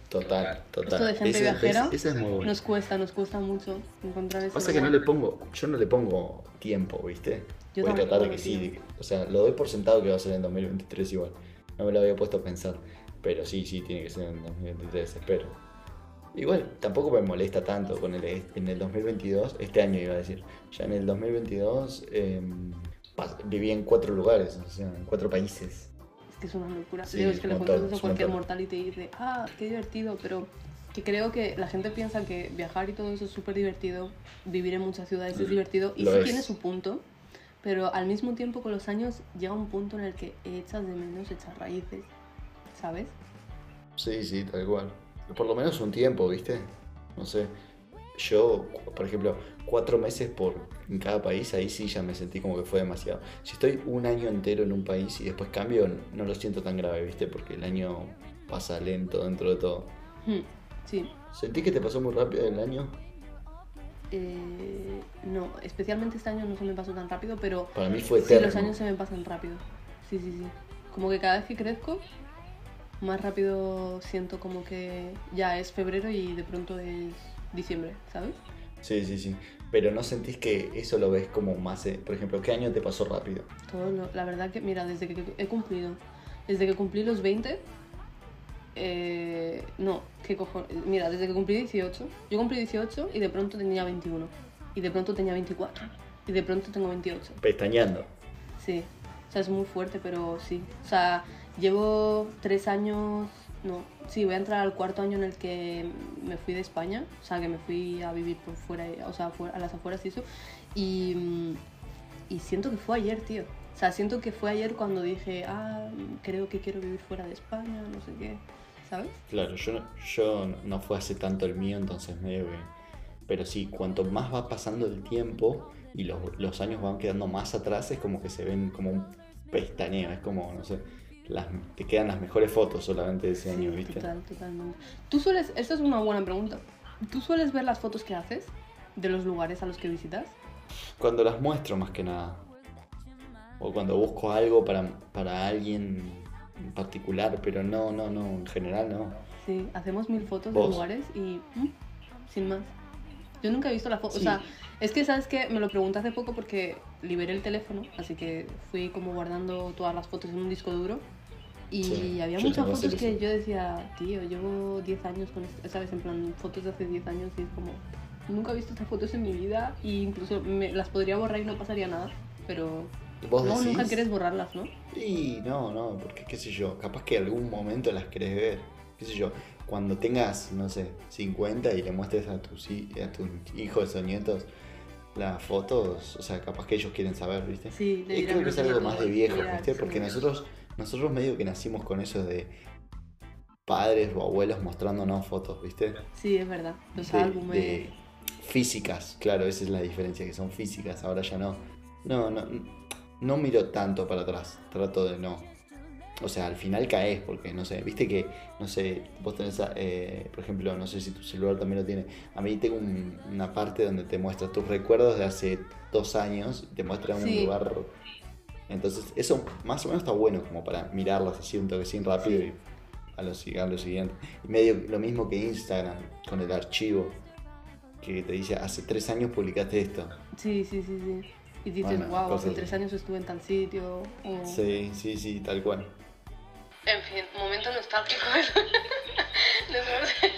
total, total. Esto de gente Ese- viajera ese- ese es muy bueno. Nos cuesta, nos cuesta mucho encontrar ese Pasa que no le pongo, yo no le pongo tiempo, ¿viste? Yo Voy a tampoco tratar de que sí, o sea, lo doy por sentado que va a ser en 2023 igual. No me lo había puesto a pensar, pero sí, sí, tiene que ser en 2023, espero. Igual, tampoco me molesta tanto con el, en el 2022, este año iba a decir, ya en el 2022 eh, pas- viví en cuatro lugares, o sea, en cuatro países. Que es una locura. Sí, Digo, es que le cuentas a cualquier mortal y te dice, ah, qué divertido, pero que creo que la gente piensa que viajar y todo eso es súper divertido, vivir en muchas ciudades es divertido, y sí es. tiene su punto, pero al mismo tiempo con los años llega un punto en el que echas de menos echar raíces, ¿sabes? Sí, sí, tal cual. Por lo menos un tiempo, ¿viste? No sé. Yo, por ejemplo, cuatro meses por en cada país, ahí sí ya me sentí como que fue demasiado. Si estoy un año entero en un país y después cambio, no lo siento tan grave, ¿viste? Porque el año pasa lento dentro de todo. Hmm, Sí. ¿Sentí que te pasó muy rápido el año? Eh, no, especialmente este año no se me pasó tan rápido, pero Para mí fue sí, eterno. los años se me pasan rápido. Sí, sí, sí. Como que cada vez que crezco, más rápido siento como que ya es febrero y de pronto es diciembre, ¿sabes? Sí, sí, sí. Pero no sentís que eso lo ves como más... eh, Por ejemplo, ¿qué año te pasó rápido? Todo la verdad que, mira, desde que he cumplido, desde que cumplí los 20, eh, no, ¿qué cojones? Mira, desde que cumplí 18, yo cumplí 18 y de pronto tenía 21, y de pronto tenía 24, y de pronto tengo 28. Pestañeando. Sí, o sea, es muy fuerte, pero sí. O sea, llevo tres años, no, sí, voy a entrar al cuarto año en el que me fui de España, o sea, que me fui a vivir por fuera, o sea, a las afueras y eso, y, mm, y siento que fue ayer, tío. O sea, siento que fue ayer cuando dije, ah, creo que quiero vivir fuera de España, no sé qué, ¿sabes? Claro, yo, yo no fue hace tanto el mío, entonces que... Pero sí, cuanto más va pasando el tiempo y los, los años van quedando más atrás, es como que se ven como un pestañeo, es como, no sé, las, te quedan las mejores fotos solamente de ese año, Sí, ¿viste? total, totalmente. Tú sueles, esta es una buena pregunta, ¿tú sueles ver las fotos que haces? de los lugares a los que visitas? Cuando las muestro más que nada. O cuando busco algo para, para alguien en particular, pero no, no, no, en general no. Sí, hacemos mil fotos Vos. de lugares y mm, sin más. Yo nunca he visto la foto, o Sí. sea, es que sabes que me lo pregunté hace poco porque liberé el teléfono, así que fui como guardando todas las fotos en un disco duro y Sí, había muchas fotos que yo decía, tío, llevo 10 años con esto, sabes, en plan fotos de hace 10 años y es como, nunca he visto estas fotos en mi vida e incluso me, las podría borrar y no pasaría nada, pero ¿Vos luego decís? nunca quieres borrarlas, ¿no? Y no, no, porque qué sé yo, capaz que algún momento las querés ver. Qué sé yo, cuando tengas, no sé, 50 y le muestres a tus, a tus hijos o nietos las fotos, o sea, capaz que ellos quieren saber, ¿viste? Sí, Y creo que es algo más de viejos, mira, ¿viste? Porque nosotros, nosotros medio que nacimos con eso de padres o abuelos mostrándonos fotos, ¿viste? Sí, es verdad, los de, álbumes. de físicas, claro, esa es la diferencia, que son físicas, ahora ya no. No, no, no miro tanto para atrás, trato de no. O sea, al final caes, porque no sé, viste que, no sé, vos tenés, eh, por ejemplo, no sé si tu celular también lo tiene. A mí tengo un- una parte donde te muestra tus recuerdos de hace dos años, te muestra un Sí. lugar. Entonces, eso más o menos está bueno como para mirarlas así un toquecín rápido Sí. y a lo, a lo siguiente. Y medio lo mismo que Instagram, con el archivo, que te dice, hace tres años publicaste esto. Sí, sí, sí, sí. Y dices, Bueno, wow, hace tres años estuve en tal sitio. o- Sí, sí, sí, tal cual. En fin, momento nostálgico.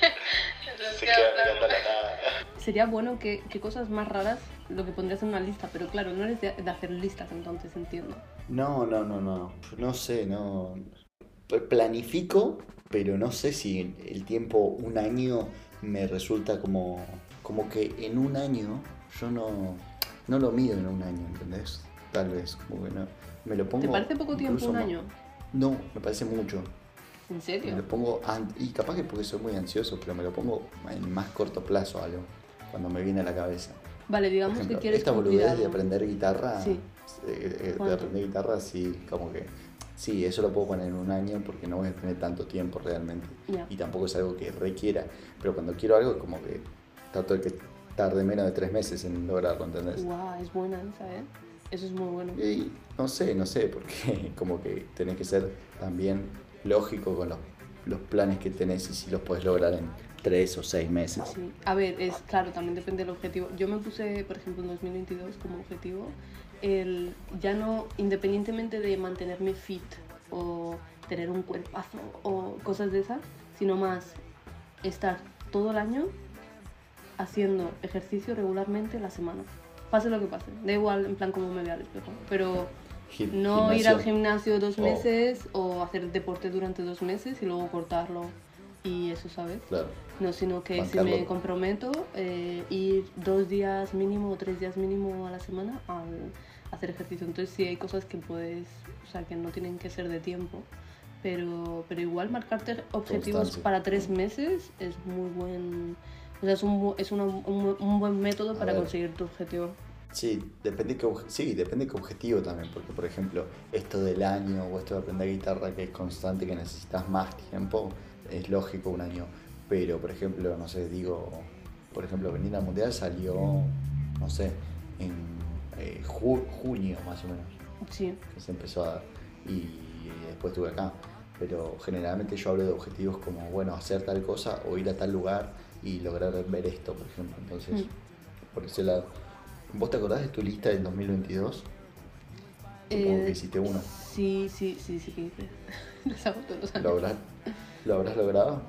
Sería bueno que, que cosas más raras lo que pondrías en una lista, pero claro, no eres de, de hacer listas, entonces entiendo. No, no, no, no. No sé, no. Planifico, pero no sé si el- el tiempo, un año, me resulta como. Como que en un año yo no. No lo mido en un año, ¿entendés? Tal vez, como que no. Me lo pongo. ¿Te parece poco tiempo un año? No, me parece mucho. ¿En Me serio? lo pongo. Y capaz que porque soy muy ansioso, pero me lo pongo en más corto plazo algo. Cuando me viene a la cabeza. Vale, digamos ejemplo, que quieres esta boludez de aprender guitarra, Sí. eh, eh, de aprender guitarra, sí, como que, sí, eso lo puedo poner en un año porque no voy a tener tanto tiempo realmente. Ya. Y tampoco es algo que requiera, pero cuando quiero algo, como que trato de que tarde menos de tres meses en lograrlo, ¿entendés? Guau, es buena esa, ¿eh? Eso es muy bueno. Y no sé, no sé, porque como que tenés que ser también lógico con los, los planes que tenés y si los puedes lograr en tres o seis meses. Sí. A ver, es claro, también depende del objetivo. Yo me puse, por ejemplo, en 2022 como objetivo el ya no, independientemente de mantenerme fit o tener un cuerpazo o cosas de esas, sino más estar todo el año haciendo ejercicio regularmente la semana. Pase lo que pase. Da igual en plan cómo me vea al espejo. Pero no ir al gimnasio. dos Oh. meses o hacer deporte durante dos meses y luego cortarlo y eso, ¿sabes? Claro. No, sino que si me comprometo, eh, ir dos días mínimo o tres días mínimo a la semana al hacer ejercicio. Entonces sí hay cosas que puedes, o sea, que no tienen que ser de tiempo, pero, pero igual marcarte objetivos Constancia. para tres meses es muy buen, o sea, es un, es una- un, un buen método A para conseguir tu objetivo. Sí, depende qué, obje- sí, depende qué objetivo también, porque por ejemplo, esto del año o esto de aprender guitarra que es constante, que necesitas más tiempo, es lógico un año. Pero por ejemplo, no sé, digo, por ejemplo, venir al mundial salió, no sé, en eh, ju- junio más o menos, Sí, que se empezó a dar. Y después estuve acá. Pero generalmente yo hablo de objetivos como, bueno, hacer tal cosa o ir a tal lugar y lograr ver esto, por ejemplo. Entonces, Mm. por ese lado. ¿Vos te acordás de tu lista del 2022? Supongo Eh, que hiciste uno. sí, sí, sí, sí que hice. Los todos los años. ¿Lo habrás, ¿Lo habrás logrado?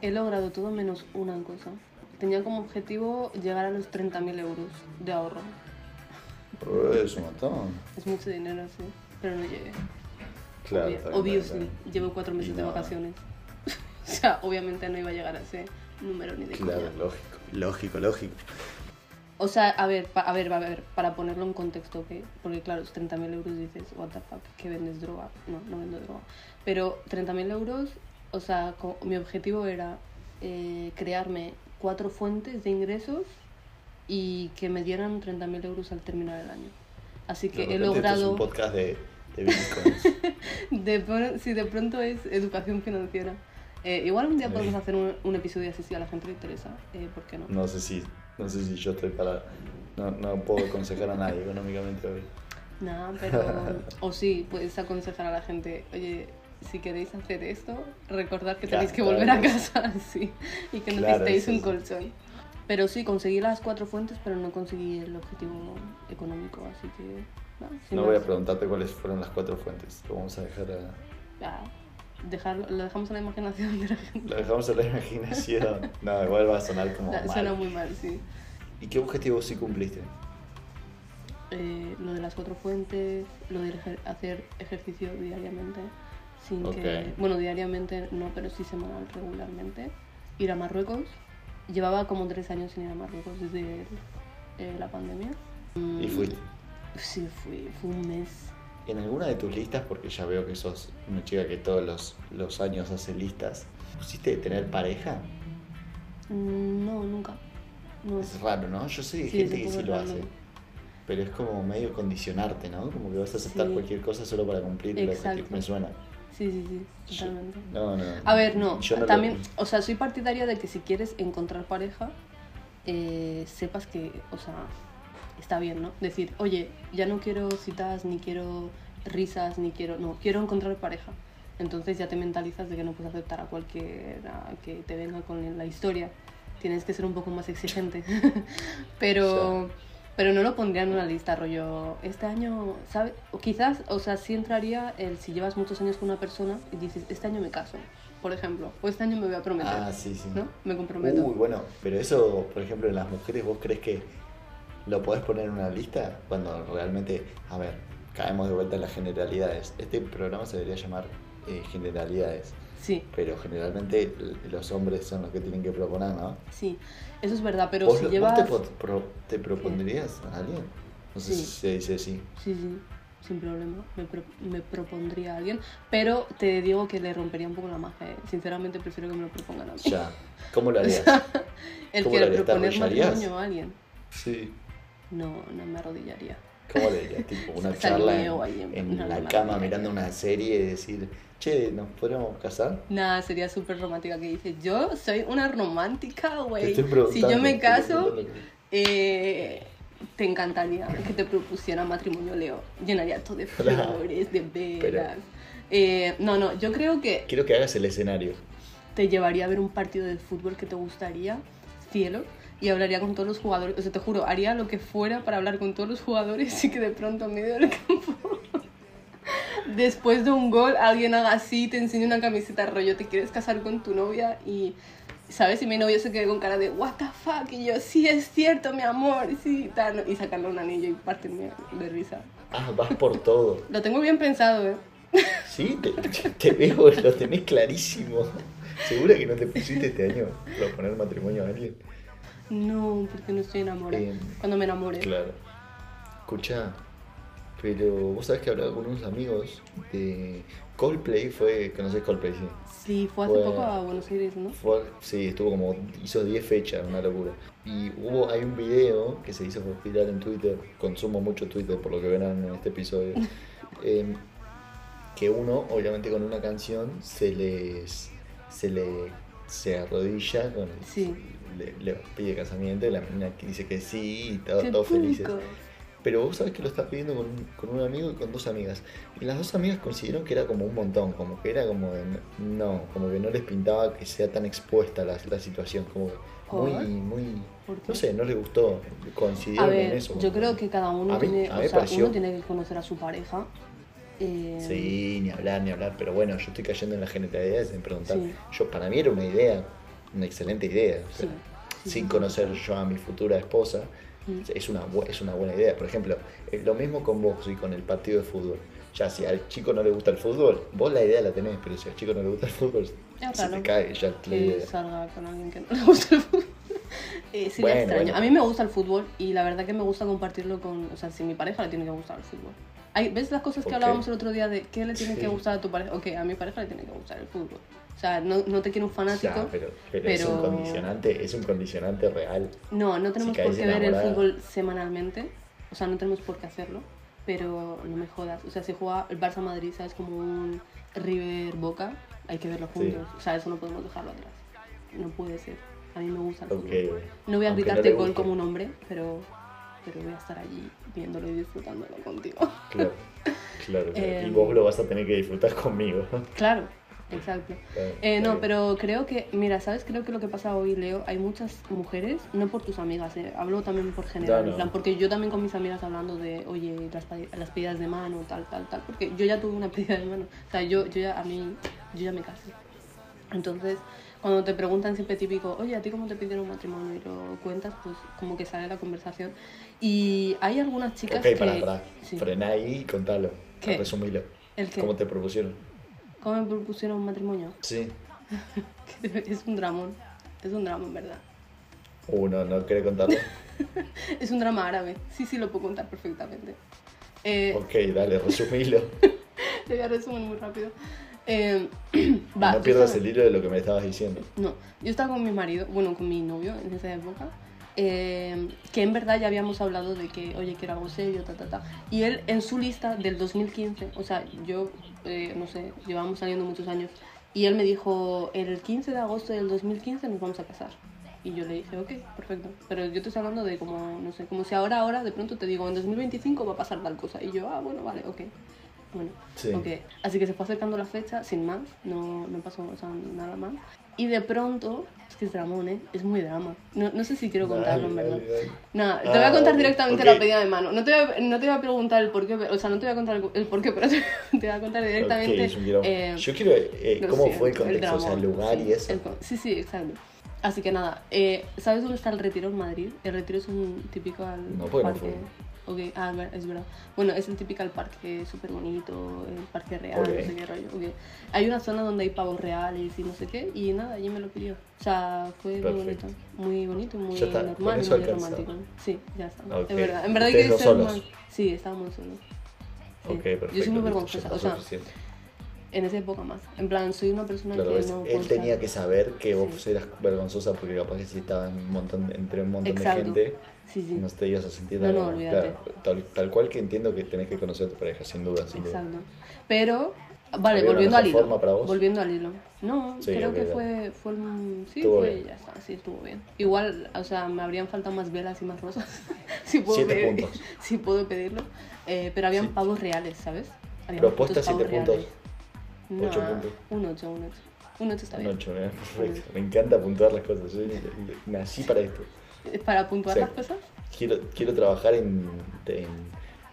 He logrado todo menos una cosa. Tenía como objetivo llegar a los 30.000 euros de ahorro. Es un montón. Es mucho dinero, sí, pero no llegué. Claro. Obvia- Obviously, bien. llevo cuatro meses de vacaciones. o sea, obviamente no iba a llegar a ese número ni de Claro, coña. lógico. Lógico, lógico. O sea, a ver, a ver, a ver, para ponerlo en contexto, ¿ok? Porque claro, 30.000 euros dices, what the fuck, que vendes droga. No, no vendo droga. Pero 30.000 euros, o sea, co- mi objetivo era eh, crearme cuatro fuentes de ingresos y que me dieran 30.000 euros al terminar el año. Así que he logrado... Es un podcast de, de bitcoins. De, si de pronto es educación financiera. Eh, igual un día podemos hacer un, un episodio así si a la gente le interesa. Eh, ¿Por qué no? no sé si No sé si yo estoy para... No, no puedo aconsejar a nadie económicamente hoy. No, pero. o sí, puedes aconsejar a la gente, oye, si queréis hacer esto, recordad que tenéis que volver a casa, sí, y que Claro, necesitáis eso un colchón. Pero sí, conseguí las cuatro fuentes, pero no conseguí el objetivo económico, así que. No, No voy a preguntarte cuáles fueron las cuatro fuentes. Lo vamos a dejar a... Ah, dejarlo, lo dejamos a la imaginación de la gente. Lo dejamos a la imaginación. No, igual va a sonar como mal. Suena muy mal, sí. ¿Y qué objetivo sí cumpliste? Eh, lo de las cuatro fuentes, lo de hacer ejercicio diariamente, sin Ok. que, bueno, diariamente no, pero sí semanal regularmente. Ir a Marruecos. Llevaba como tres años sin ir a Marruecos desde eh, la pandemia. Mm, Y fuiste. Sí, fui, fue un mes. En alguna de tus listas, porque ya veo que sos una chica que todos los, los años hace listas, ¿pusiste de tener pareja? Mm, No, nunca. No. Es raro, ¿no? Yo sé de Sí, gente que sí lo raro. hace. Pero es como medio condicionarte, ¿no? Como que vas a aceptar Sí. cualquier cosa solo para cumplir lo que Exacto. me suena. Sí, sí, sí, Yo- totalmente. No, no. A ver, no, Yo lo- también, o sea, soy partidaria de que si quieres encontrar pareja, eh, sepas que, o sea, está bien, ¿no? Decir, oye, ya no quiero citas, ni quiero risas, ni quiero, no, quiero encontrar pareja. Entonces ya te mentalizas de que no puedes aceptar a cualquiera que te venga con la historia. Tienes que ser un poco más exigente. pero, pero no lo pondría en una lista, rollo, este año, ¿sabes? O quizás, o sea, sí entraría el si llevas muchos años con una persona y dices, este año me caso, por ejemplo, o este año me voy a prometer, Ah, sí, sí. ¿no? Me comprometo. Uy, bueno, pero eso, por ejemplo, en las mujeres, ¿vos crees que lo podés poner en una lista? Cuando realmente, a ver, caemos de vuelta en las generalidades. Este programa se debería llamar eh, generalidades, Sí, pero generalmente los hombres son los que tienen que proponer, ¿no? sí, eso es verdad, pero ¿Vos, si lo- vos llevas... te, pro- te propondrías a alguien? No sé Sí. si se dice sí. Sí, sí, sin problema. Me, pro- me propondría a alguien, pero te digo que le rompería un poco la magia. ¿eh? Sinceramente prefiero que me lo propongan a mí. Ya. ¿Cómo lo harías? El ¿Cómo que lo le harías? ¿Te proponer matrimonio a alguien. Sí. No, no me arrodillaría. ¿Cómo le dirías? Tipo, una charla en, en- en no, la cama mirando una serie y decir, che, ¿nos podríamos casar? Nada, sería súper romántica que dice, yo soy una romántica, güey. Si yo me caso, eh, te encantaría que te propusiera matrimonio, Leo. Llenaría todo de flores, de velas. Eh, no, no, yo creo que Quiero que hagas el escenario. te llevaría a ver un partido de fútbol que te gustaría, cielo, y hablaría con todos los jugadores. O sea, te juro, haría lo que fuera para hablar con todos los jugadores y que de pronto en medio del campo, después de un gol, alguien haga así, te enseñe una camiseta rollo, te quieres casar con tu novia y, ¿sabes? Y mi novio se quede con cara de, what the fuck, y yo, sí, es cierto, mi amor, sí, tal, y sacarle un anillo y partirme de risa. Ah, vas por todo. Lo tengo bien pensado, ¿eh? Sí, te, te veo, lo tenés clarísimo. ¿Segura que no te pusiste este año proponer matrimonio a alguien? No, porque no estoy enamorada. Eh, Cuando me enamore. Claro. Escucha, pero vos sabés que hablaba con unos amigos de Coldplay, fue, conocés Coldplay, sí. Sí, fue hace Fue- poco a Buenos Aires, ¿no? Fue, sí, estuvo como, hizo 10 fechas, una locura. Y hubo, hay un video que se hizo viral en Twitter, consumo mucho Twitter por lo que verán en este episodio, em, que uno, obviamente con una canción, se les, se le, se arrodilla, con, Sí. le, le pide casamiento y la menina que dice que sí y todo- todos felices. Pero vos sabés que lo estás pidiendo con, con un amigo y con dos amigas. Y las dos amigas consideraron que era como un montón, como que era como de, no, como que no les pintaba que sea tan expuesta la, la situación, como muy, muy, no sé, no les gustó, A coincidieron en eso. yo creo que- cada uno A tiene, mí o sea, uno tiene que conocer a su pareja. Eh, Sí, ni hablar, ni hablar, pero bueno, yo estoy cayendo en la generalidad en preguntar. Sí. Yo, para mí era una idea, una excelente idea. o sea, Sí, sí, sin conocer yo a mi futura esposa. Es una, es una buena idea. Por ejemplo, eh, lo mismo con vos y con el partido de fútbol. Ya si al chico no le gusta el fútbol, vos la idea la tenés, pero si al chico no le gusta el fútbol, Es se te cae ya la idea. salga con alguien que no le gusta el fútbol. Eh, sería Bueno, extraño. bueno. A mí me gusta el fútbol y la verdad que me gusta compartirlo con. O sea, si mi pareja le tiene que gustar el fútbol. Hay, ¿Ves las cosas que Ok. hablábamos el otro día de qué le tiene Sí. que gustar a tu pareja? Ok, a mi pareja le tiene que gustar el fútbol. O sea, no, no te quiero un fanático. Ya, pero, pero es un condicionante, es un condicionante real. No, no tenemos Si por qué ver el fútbol semanalmente. O sea, no tenemos por qué hacerlo. Pero no me jodas. O sea, si juega el Barça Madrid, ¿sabes? Como un River Boca, hay que verlo Sí. juntos. O sea, eso no podemos dejarlo atrás. No puede ser. A mí me gusta el fútbol. No voy a Aunque gritarte gol como un hombre, pero, pero voy a estar allí viéndolo y disfrutándolo contigo. Claro, claro. claro. y Em. vos lo vas a tener que disfrutar conmigo. Claro, exacto. Eh, está no, bien. pero creo que, mira, ¿sabes? Creo que lo que pasa hoy, Leo, hay muchas mujeres, no por tus amigas, eh, hablo también por general, No, plan, porque yo también con mis amigas hablando de, oye, las, las pedidas de mano, tal, tal, tal, porque yo ya tuve una pedida de mano, o sea, yo, yo ya, a mí, yo ya me casé. Entonces, cuando te preguntan siempre típico, oye, ¿a ti cómo te pidieron matrimonio? Y lo cuentas, pues como que sale la conversación. Y hay algunas chicas Ok, que... pará, pará. Sí. Frená ahí y contalo. ¿Qué? Resumilo. ¿El qué? ¿Cómo te propusieron? ¿Cómo me propusieron matrimonio? Sí. es un dramón, es un drama, en verdad. Uno, ¿no quiere contarlo? Es un drama árabe. Sí, sí, lo puedo contar perfectamente. Eh, ok, dale, resumilo. Te voy a resumir muy rápido. Eh, no pierdas estaba- el hilo de lo que me estabas diciendo. No, yo estaba con mi marido, bueno, con mi novio en esa época, eh, que en verdad ya habíamos hablado de que, oye, quiero algo serio, ta, ta, ta. Y él en su lista del 2015, o sea, yo, eh, no sé, llevamos saliendo muchos años, y él me dijo, el 15 de agosto del 2015 nos vamos a casar. Y yo le dije, ok, perfecto. Pero yo te estoy hablando de como, no sé, como si ahora, ahora, de pronto te digo, en 2025 va a pasar tal cosa. Y yo, ah, bueno, vale, ok. Bueno, Sí. ok. Así que se fue acercando la fecha, sin más, no, no pasó o sea, nada más. Y de pronto, es que es dramón, ¿eh? Es muy drama. No, no sé si quiero contarlo, en verdad. Nada, te Ah, voy a contar ok, directamente ok. la pedida de mano. No te, voy a, no te voy a preguntar el por qué, o sea, no te voy a contar el, el por qué, pero te, te voy a contar directamente. Ok, es un quilombo. eh, Yo quiero, eh, ¿cómo siento, fue el contexto? o sea, el lugar sí, y eso. el sí, sí, exacto. Así que nada, eh, ¿sabes dónde está el Retiro en Madrid? El Retiro es un típico al No, no parque. Ok, ah, es verdad. Bueno, es el típico parque súper bonito, el parque real, no sé qué rollo. ok. Hay una zona donde hay pavos reales y no sé qué, y nada, allí me lo pidió. O sea, fue muy bonito. Muy bonito, muy está, normal muy romántico. Sí, ya está. Ok. Es verdad. En verdad hay ¿Ustedes que ser solos? más. Sí, estábamos solos. Sí. Ok, perfecto. Yo soy muy vergonzosa, o sea, suficiente. en esa época más. En plan, soy una persona Claro, que ves, no. él tenía que saber que vos Sí. eras vergonzosa porque capaz que si un montón, entre un montón Exacto. de gente, Sí, sí. no te ibas a sentir No, tan- no, olvídate. claro, tal, tal cual que entiendo que tenés que conocer a tu pareja, sin duda. Sin duda. Exacto. Pero, vale, ¿Había una volviendo al hilo. forma para vos? Volviendo al hilo. No, Sí, creo que fue, fue Sí, Estuvo fue, bien. ya está, sí, estuvo bien. Igual, o sea, me habrían faltado más velas y más rosas. si puedo Siete pedir- puntos. si puedo pedirlo. Eh, pero habían Sí. pavos reales, ¿sabes? Habían Propuesta, putos pavos siete puntos. reales. No, Ocho puntos. Un 8, un 8. Un 8 está Un bien. ocho, ¿eh? perfecto. Me encanta puntuar las cosas. Yo nací para esto. ¿Es ¿Para puntuar Sí. las cosas? Quiero, quiero trabajar en, en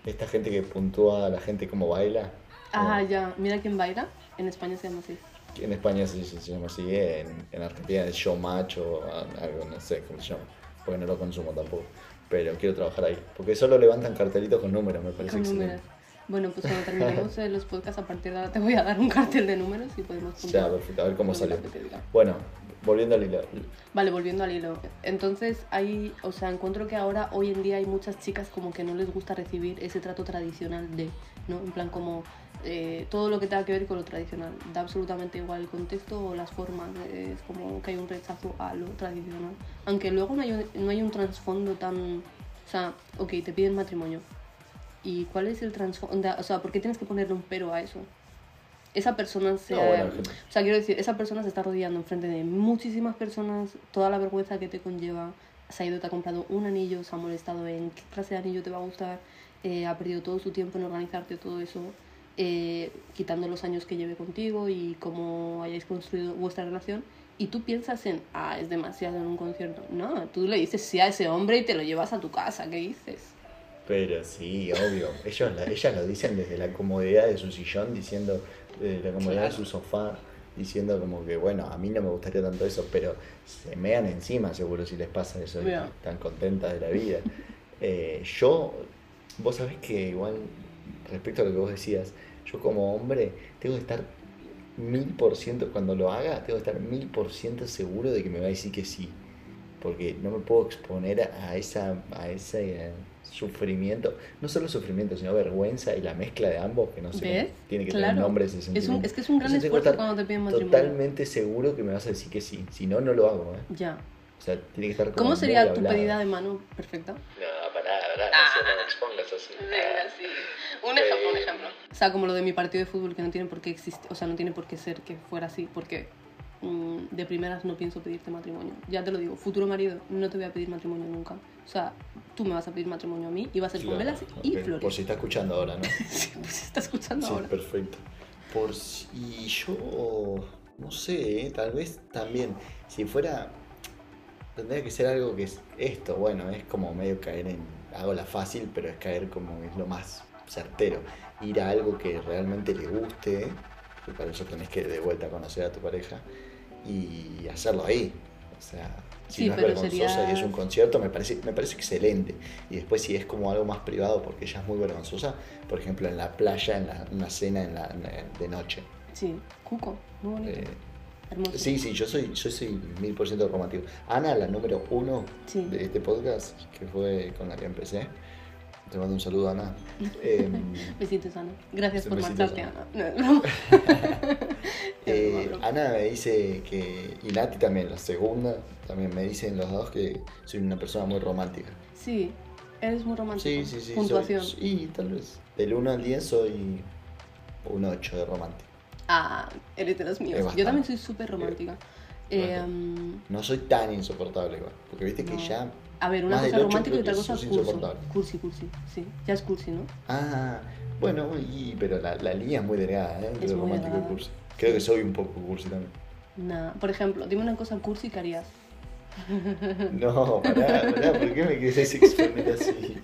esta gente que puntúa a la gente como baila. Ah, ya. Mira quién baila. En España se llama así. En España se, se- llama así, en, en Argentina es showmatch o algo, no sé cómo se llama, porque no lo consumo tampoco. Pero quiero trabajar ahí, porque solo levantan cartelitos con números, me parece Con excelente. números. Bueno, pues cuando terminemos los podcasts, a partir de ahora te voy a dar un cartel de números y podemos Ya, perfecto, a ver cómo salió. Bueno, volviendo al hilo. Vale, volviendo al hilo. Entonces, hay, o sea, encuentro que ahora, hoy en día, hay muchas chicas como que no les gusta recibir ese trato tradicional de, ¿no? En plan, como eh, todo lo que tenga que ver con lo tradicional. Da absolutamente igual el contexto o las formas. Es como que hay un rechazo a lo tradicional. Aunque luego no hay un, no hay un trasfondo tan. O sea, ok, te piden matrimonio. ¿Y cuál es el trasfondo? O sea, ¿por qué tienes que ponerle un pero a eso? Esa persona se No, bueno, o sea, quiero decir, esa persona se está rodeando enfrente de muchísimas personas, toda la vergüenza que te conlleva, se ha ido, te ha comprado un anillo, se ha molestado en qué clase de anillo te va a gustar, eh, ha perdido todo su tiempo en organizarte todo eso, eh, quitando los años que lleve contigo y cómo hayáis construido vuestra relación. Y tú piensas en, ah, es demasiado en un concierto. No, tú le dices sí a ese hombre y te lo llevas a tu casa, ¿qué dices? Pero sí, obvio. Ellos, la- ellas lo dicen desde la comodidad de su sillón, diciendo, desde la comodidad de su sofá, diciendo como que, bueno, a mí no me gustaría tanto eso, pero se mean encima seguro si les pasa eso, y están contentas de la vida. Eh, yo, vos sabés que igual, respecto a lo que vos decías, yo como hombre tengo que estar mil por ciento, cuando lo haga, tengo que estar mil por ciento seguro de que me va a decir que sí. Porque no me puedo exponer a, esa, a eh, sufrimiento, no solo sufrimiento, sino vergüenza y la mezcla de ambos, que no sé, tiene que tener Claro. nombre ese Es, sentimiento. un, es que es un gran Entonces esfuerzo cuando te piden matrimonio. Totalmente seguro que me vas a decir que sí, si no, no lo hago. ¿eh? Ya. O sea, tiene que estar como ¿Cómo sería tu hablado. pedida de mano perfecta? No, pará, pará, Ah. eso no me expongas así. Un ejemplo, un ejemplo. O sea, como lo de mi partido de fútbol que no tiene por qué existir, o sea, no tiene por qué ser que fuera así, porque mm, de primeras no pienso pedirte matrimonio. Ya te lo digo, futuro marido, no te voy a pedir matrimonio nunca. O sea, tú me vas a pedir matrimonio a mí y va a ser con velas y flores. Por si está escuchando ahora, ¿no? Sí, pues se está escuchando Sí, ahora. perfecto. Por si y yo no sé, ¿eh? tal vez también si fuera tendría que ser algo que es esto, bueno, es como medio caer en hago la fácil, pero es caer como es lo más certero, ir a algo que realmente le guste, que para eso tenés que de vuelta conocer a tu pareja y hacerlo ahí. O sea, si Sí, no es vergonzosa sería- y es un concierto, me parece, me parece excelente. Y después si es como algo más privado porque ella es muy vergonzosa, por ejemplo en la playa, en la- una cena en la, en- de noche. Sí, Cuco, muy bonito. Eh, Hermoso. sí, sí, yo soy, yo soy mil por ciento romántico. Ana, la número uno Sí. de este podcast, que fue con la que empecé. Te mando un saludo, Ana. Em, Besitos, Ana. Gracias por marcharte, Ana. Ana. No, es broma. Es Eh, broma, broma. Ana me dice que, y Nati también, la segunda, también me dicen los dos que soy una persona muy romántica. Sí, eres muy romántico. Sí, sí, sí. soy- Puntuación. sí, tal vez. Del 1 al 10 soy un 8 de romántico. Ah, eres de los míos. Yo también soy súper romántica. Eh, um, No soy tan insoportable igual, porque viste que No. ya... a ver, una cosa romántica y otra cosa cursi. Cursi, cursi, sí. Ya es cursi, ¿no? Ah, bueno, y, pero la, la línea es muy delgada, ¿eh? Entre romántico y cursi. Creo que soy un poco cursi también. Nada. Por ejemplo, dime una cosa cursi que harías. No, pará, pará, ¿por qué me quieres exponer así?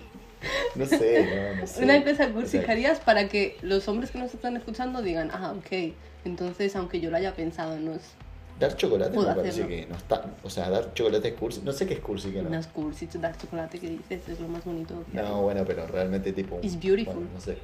No sé, no, no sé. Una cosa cursi que harías para que los hombres que nos están escuchando digan, ah, ok. Entonces, aunque yo lo haya pensado, no es, Dar chocolate Puedo me parece que no está. O sea, dar chocolate es cursi. No sé qué es cursi que no. no es cursi dar chocolate que dices, es lo más bonito que hay. No, bueno, pero realmente tipo. It's beautiful. bueno, no sé.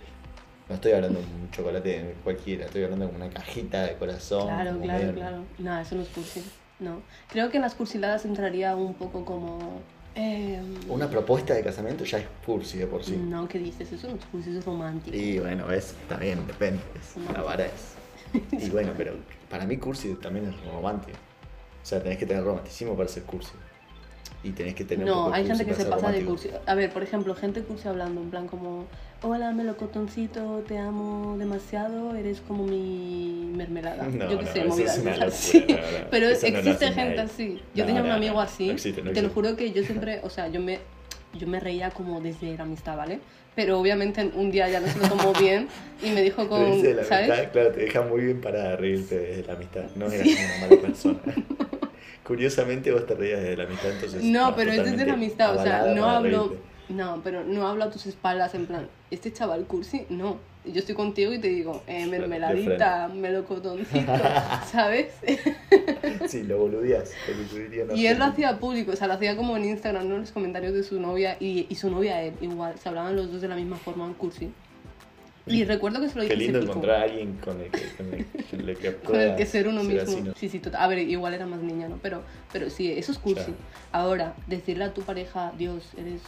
No estoy hablando de un chocolate cualquiera, estoy hablando de una cajita de corazón. Claro, claro, medio- claro. No, eso no es cursi. No. Creo que en las cursiladas entraría un poco como. eh, Una propuesta de casamiento ya es cursi de por sí. No, ¿qué dices? Eso no es cursi, eso es romántico. Y bueno, ves, está bien, depende. es- la vara es. Y bueno, pero para mí cursi también es romántico. O sea, tenés que tener romanticismo para ser cursi. Y tenés que tener un poco No, hay gente que se pasa de cursi. A ver, por ejemplo, gente cursi hablando en plan como, hola melocotoncito, te amo demasiado, eres como mi mermelada. No, Yo qué no, sé, movidas es una de esas, locura, sí. no, Pero eso existe gente así. Yo tenía un amigo así. no existe, te lo juro que yo siempre, o sea, yo me, yo me reía como desde la amistad, ¿vale? Pero obviamente un día ya no se lo tomó bien y me dijo con, Reírse de la ¿sabes? amistad, claro, te deja muy bien para reírte desde la amistad. No eras una mala persona. Curiosamente vos te reías desde la amistad, entonces. No, pero es desde la amistad, o sea, no hablo, reírte. No, pero no hablo a tus espaldas en plan, este chaval cursi, no. Yo estoy contigo y te digo, eh, mermeladita, melocotoncito, ¿sabes? Sí, lo boludeás. lo y él lo hacía público, o sea, lo hacía como en Instagram, ¿no? En los comentarios de su novia y, y su novia él, igual, se hablaban los dos de la misma forma en cursi. Y recuerdo que se lo Qué dije se lindo encontrar a alguien con el que, con el, con el que Con el que ser uno mismo. así, ¿no? Sí, sí, total. A ver, igual era más niña, ¿no? Pero, pero sí, eso es cursi. Claro. Ahora, decirle a tu pareja, Dios, eres.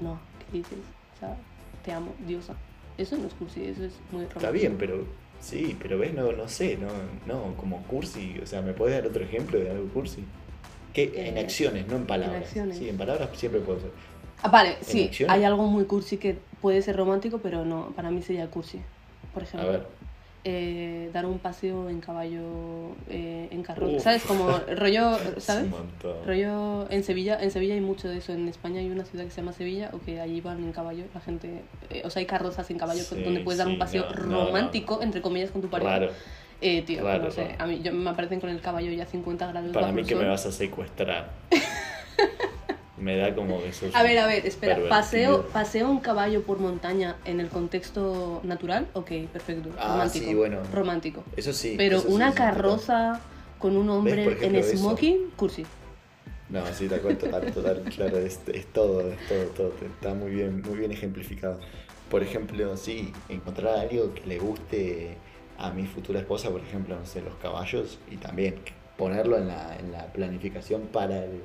No, ¿qué dices? O sea, te amo, diosa. Eso no es cursi, eso es muy romántico. Está bien, pero sí, pero ves, no, no sé, no, no, como cursi, o sea, ¿me puedes dar otro ejemplo de algo cursi? Que en Eh, acciones, no en palabras. acciones. Sí, en palabras siempre puede ser. Ah, vale, sí, acciones. hay algo muy cursi que puede ser romántico, pero no, para mí sería cursi. Por A ejemplo, ver, eh, dar un paseo en caballo, eh, en carroza. Uf. ¿Sabes? Como rollo, es ¿sabes? Rollo en Sevilla, en Sevilla hay mucho de eso. En España hay una ciudad que se llama Sevilla, o que allí van en caballo, la gente, eh, o sea, hay carrozas en caballo Sí, donde puedes dar un paseo no, no, romántico, entre comillas, con tu pareja. Raro. Eh, tío, Raro, no sé, a mí yo me aparecen con el caballo ya a 50 grados Para mí que me vas a secuestrar. me da como que sos A ver, a ver, espera, paseo, paseo un caballo por montaña en el contexto natural, ok, perfecto, Ah, romántico, sí, bueno. romántico. Eso sí. Pero eso una sí, carroza con un hombre ejemplo, en eso? smoking, cursi. No, sí, te cuento, total, total, claro, es, es todo, es todo, todo, está muy bien, muy bien ejemplificado. Por ejemplo, sí, encontrar algo que le guste a mi futura esposa, por ejemplo, no sé, los caballos, y también ponerlo en la, en la planificación para el-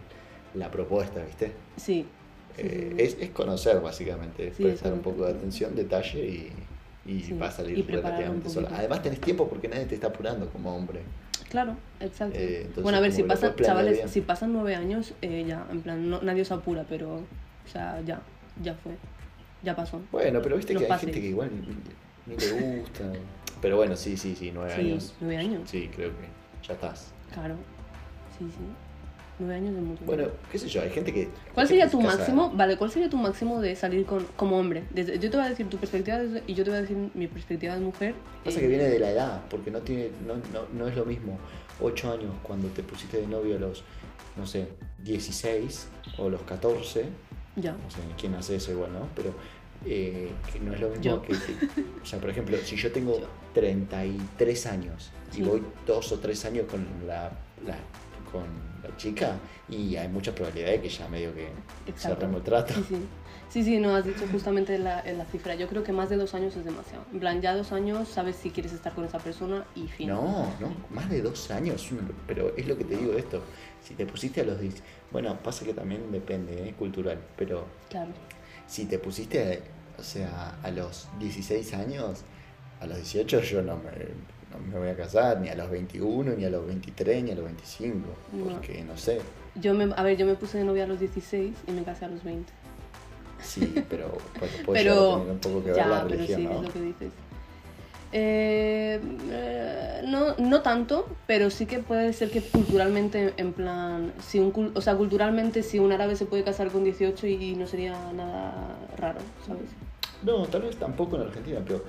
la propuesta, ¿viste? Sí. sí, Eh, es, es conocer, básicamente, es Sí, prestar es un poco de atención, detalle y, y Sí, va a salir relativamente sola. Además tenés tiempo porque nadie te está apurando como hombre. Claro, exacto. Eh, entonces, bueno, a ver, si pasan, chavales, bien. si pasan nueve años, eh, ya, en plan, no, nadie os apura, pero, o sea, ya, ya fue, ya pasó. Bueno, pero viste Los que hay gente que igual ni, ni le gusta. Pero bueno, sí, sí, sí, nueve Sí, años. nueve años. Sí, creo que ya estás. Claro. Sí, sí. Nueve años de mutuo. Bueno, qué sé yo, hay gente que... ¿Cuál sería tu casa- máximo? Vale, ¿cuál sería tu máximo de salir con, como hombre? Desde- yo te voy a decir tu perspectiva desde- y yo te voy a decir mi perspectiva de mujer. Pasa eh, que viene de la edad, porque no, tiene, no, no, no es lo mismo 8 años cuando te pusiste de novio a los, no sé, 16 o los 14, Ya. no sé quién hace eso igual, ¿no? Pero eh, que no es lo mismo Yo. que, que- O sea, por ejemplo, si yo tengo Yo. 33 años y Sí. voy dos o tres años con la, la- con la chica, y hay mucha probabilidad de que ya medio que cerremos el trato. Sí, sí. Sí, sí, no, has dicho justamente la, la cifra. Yo creo que más de dos años es demasiado. En plan, ya dos años sabes si quieres estar con esa persona y fin. No, no, más de dos años, pero es lo que te digo esto. Si te pusiste a los 10, bueno, pasa que también depende, ¿eh? cultural, pero Claro. si te pusiste, o sea, a los 16 años, a los 18 yo no me, no me voy a casar, ni a los 21, ni a los 23, ni a los 25, No. porque no sé, Yo me, a ver, yo me puse de novia a los 16 y me casé a los 20. sí, pero pues, puede pero tener un poco que ver ya, la pero religión, sí, ¿no? es lo que dices. Eh, eh, no, no tanto, pero sí que puede ser que culturalmente, en plan, si un, o sea, culturalmente si un árabe se puede casar con 18 y no sería nada raro, ¿sabes? No, tal vez tampoco en Argentina, pero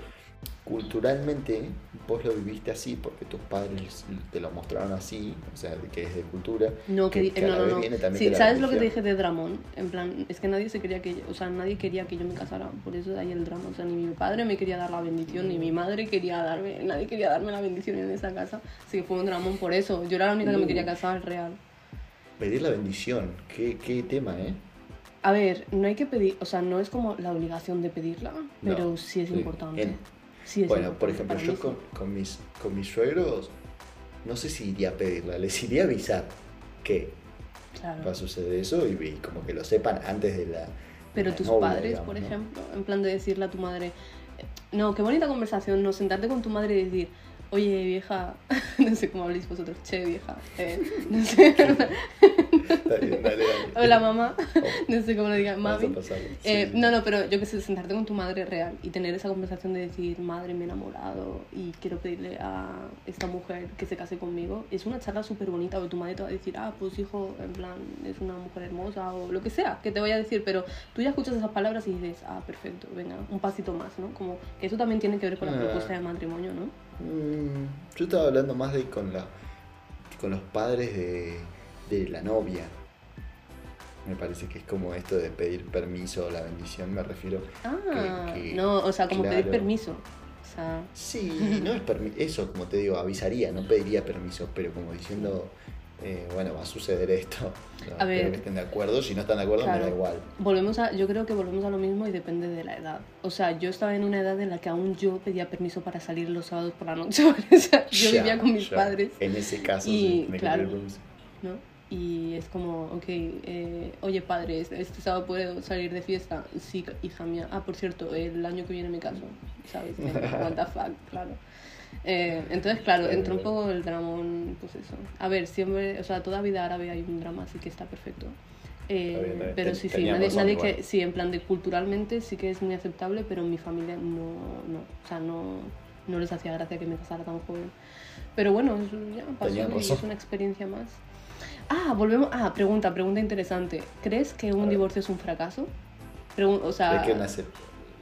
culturalmente vos lo viviste así porque tus padres te lo mostraron así, o sea, que es de cultura. No, que, que no, no, viene también Sí, ¿Sabes lo que te dije de Dramón? En plan, es que nadie se quería que yo, o sea, nadie quería que yo me casara, por eso de ahí el drama. O sea, ni mi padre me quería dar la bendición, ni mi madre quería darme, nadie quería darme la bendición en esa casa. Así que fue un dramón por eso. Yo era la única que me quería Uh. casar, real. Pedir la bendición, qué, qué tema, ¿eh? A ver, no hay que pedir, o sea, no es como la obligación de pedirla, pero sí es sí. importante. En- Sí bueno, por ejemplo, yo con, con mis, con mis suegros, no sé si iría a pedirla, les iría a avisar que Claro. va a suceder eso y, y como que lo sepan antes de la. de Pero la tus novia, padres, digamos, por ¿no? ejemplo, en plan de decirle a tu madre, eh, no, qué bonita conversación, no, sentarte con tu madre y decir, oye vieja, no sé cómo habléis vosotros, che vieja, eh, no sé, Está bien, dale, dale. hola mamá, no sé cómo lo digan, Vamos a mami. Eh, Sí. no, no, pero yo que sé, sentarte con tu madre real y tener esa conversación de decir, madre, me he enamorado y quiero pedirle a esta mujer que se case conmigo, es una charla súper bonita, o tu madre te va a decir, ah, pues hijo, en plan, es una mujer hermosa, o lo que sea que te vaya a decir, pero tú ya escuchas esas palabras y dices, ah, perfecto, venga, un pasito más, ¿no? Como que eso también tiene que ver con la Ah. propuesta de matrimonio, ¿no? Mm, yo estaba hablando más de con, la, con los padres de, de la novia. Me parece que es como esto de pedir permiso o la bendición, me refiero. Ah, que- no, o sea, como pedir claro. permiso. O sea, Sí, no es eso, como te digo, avisaría, no pediría permiso, pero como diciendo, eh, bueno, va a suceder esto. No, A ver. espero que estén de acuerdo, si no están de acuerdo me da Claro. igual. Volvemos a, yo creo que volvemos a lo mismo y depende de la edad. O sea, yo estaba en una edad en la que aún yo pedía permiso para salir los sábados por la noche. o sea, yo Ya, vivía con mis ya. padres, En ese caso, Y, sí, que claro. ¿no? Y es como, ok, eh, oye padre, este este sábado puedo salir de fiesta. Sí, hija mía. Ah, por cierto, el año que viene me caso. ¿Sabes? What the fuck, claro. Eh, entonces, claro, entró un poco el dramón, pues eso. A ver, siempre, o sea, toda vida árabe hay un drama, así que está perfecto. Eh, Está bien, pero Ten- sí, sí, nadie, nadie igual. que, sí, en plan de culturalmente sí que es muy aceptable, pero en mi familia no, no, o sea, no, no les hacía gracia que me casara tan joven. Pero bueno, eso ya pasó y es una experiencia más. Ah, volvemos, ah, pregunta, pregunta interesante. ¿Crees que un divorcio es un fracaso? Pregun- o sea, que una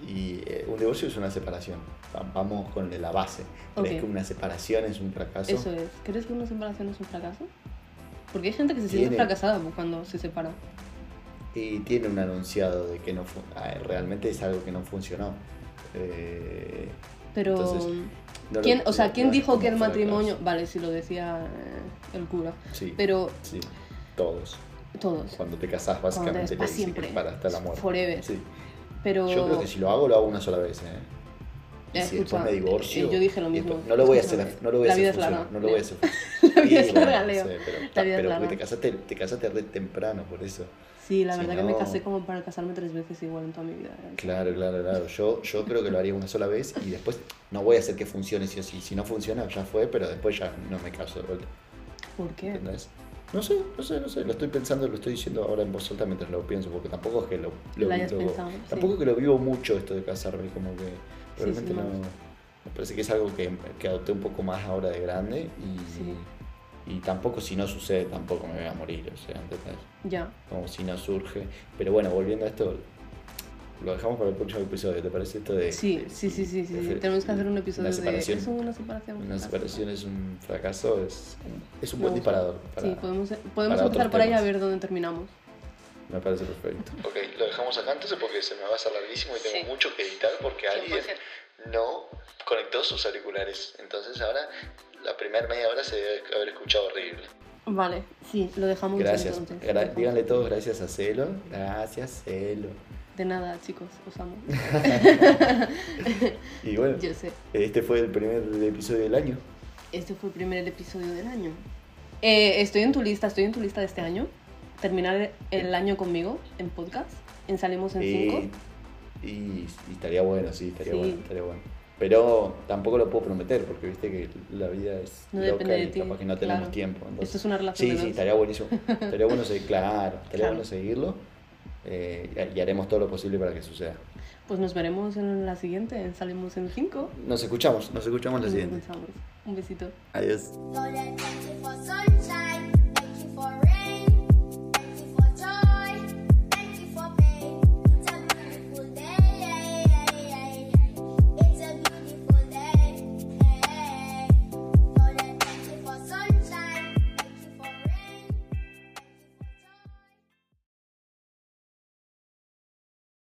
y eh, un divorcio es una separación. Va- Vamos con la base. ¿Crees Ok. que una separación es un fracaso? eso es. ¿Crees que una separación es un fracaso? Porque hay gente que se siente Tiene- fracasada cuando se separa. Y tiene un anunciado de que no ah, realmente es algo que no funcionó. Eh, Pero, Entonces, no lo- ¿quién, o sea, ¿quién es dijo que el matrimonio... Vale, si lo decía eh, el cura. Sí, Pero sí, todos. todos. Cuando te Cuando básicamente te- le pa' dicen que siempre. es para hasta la muerte. Forever. Sí. Pero... Yo creo que si lo hago, lo hago una sola vez. ¿eh? Y si escucha, después me divorcio. eh, yo dije lo mismo. después- no lo voy a hacer, no lo voy a la hacer vida es larga, No lo voy a hacer. La vida es Sí, larga, Leo. pero, La vida es larga. te casaste, te casaste re temprano, por eso. Sí, la Si verdad que me casé como para casarme tres veces igual en toda mi vida. ¿eh? Claro, claro, claro. Yo, yo creo que lo haría una sola vez y después no voy a hacer que funcione sí. Si no funciona, ya fue, pero después ya no me caso de vuelta. ¿Por qué? ¿Entendés? No sé, no sé, no sé. Lo estoy pensando, lo estoy diciendo ahora en voz alta mientras lo pienso, porque tampoco es que lo, lo Lo pensado, sí. Tampoco es que lo vivo mucho esto de casarme, como que realmente sí, no. Me parece que es algo que, que adopté un poco más ahora de grande y, Sí. Y tampoco si no sucede, tampoco me voy a morir, o sea, ¿entendés? Ya. Como si no surge. Pero bueno, volviendo a esto, lo dejamos para el próximo episodio, ¿te parece esto de... Sí, de- sí, sí, sí, sí, Tenemos que hacer un episodio una separación. de... ¿Es una separación? Una separación es un fracaso, es, es un buen disparador. para- Sí, podemos, podemos para empezar por ahí a ver dónde terminamos. Me parece perfecto. Ok, lo dejamos acá entonces porque se me va a hacer larguísimo y tengo Sí. mucho que editar porque alguien 100%. no conectó sus auriculares. Entonces ahora la primera media hora se debe haber escuchado horrible. Vale, sí, lo dejamos Gracias. entonces. Gra- díganle todos gracias a Celo. Gracias, Celo. De nada, chicos, os amo. Y bueno, Yo sé. este fue el primer episodio del año. Este fue el primer episodio del año. Eh, estoy en tu lista, estoy en tu lista de este año. Terminar el año conmigo en podcast. En Salimos en 5. Y, y- y estaría bueno, sí, estaría Sí. bueno, estaría bueno. Pero tampoco lo puedo prometer porque viste que la vida es No loca depende de y ti, capaz que no tenemos claro. tiempo. entonces- Esto es una relación Sí, de sí, estaría buenísimo. Estaría bueno seguir, claro, estaría Claro. bueno seguirlo. eh, y haremos todo lo posible para que suceda. Pues nos veremos en la siguiente, en Salimos en 5. Nos escuchamos, nos escuchamos la siguiente. Un besito. Adiós.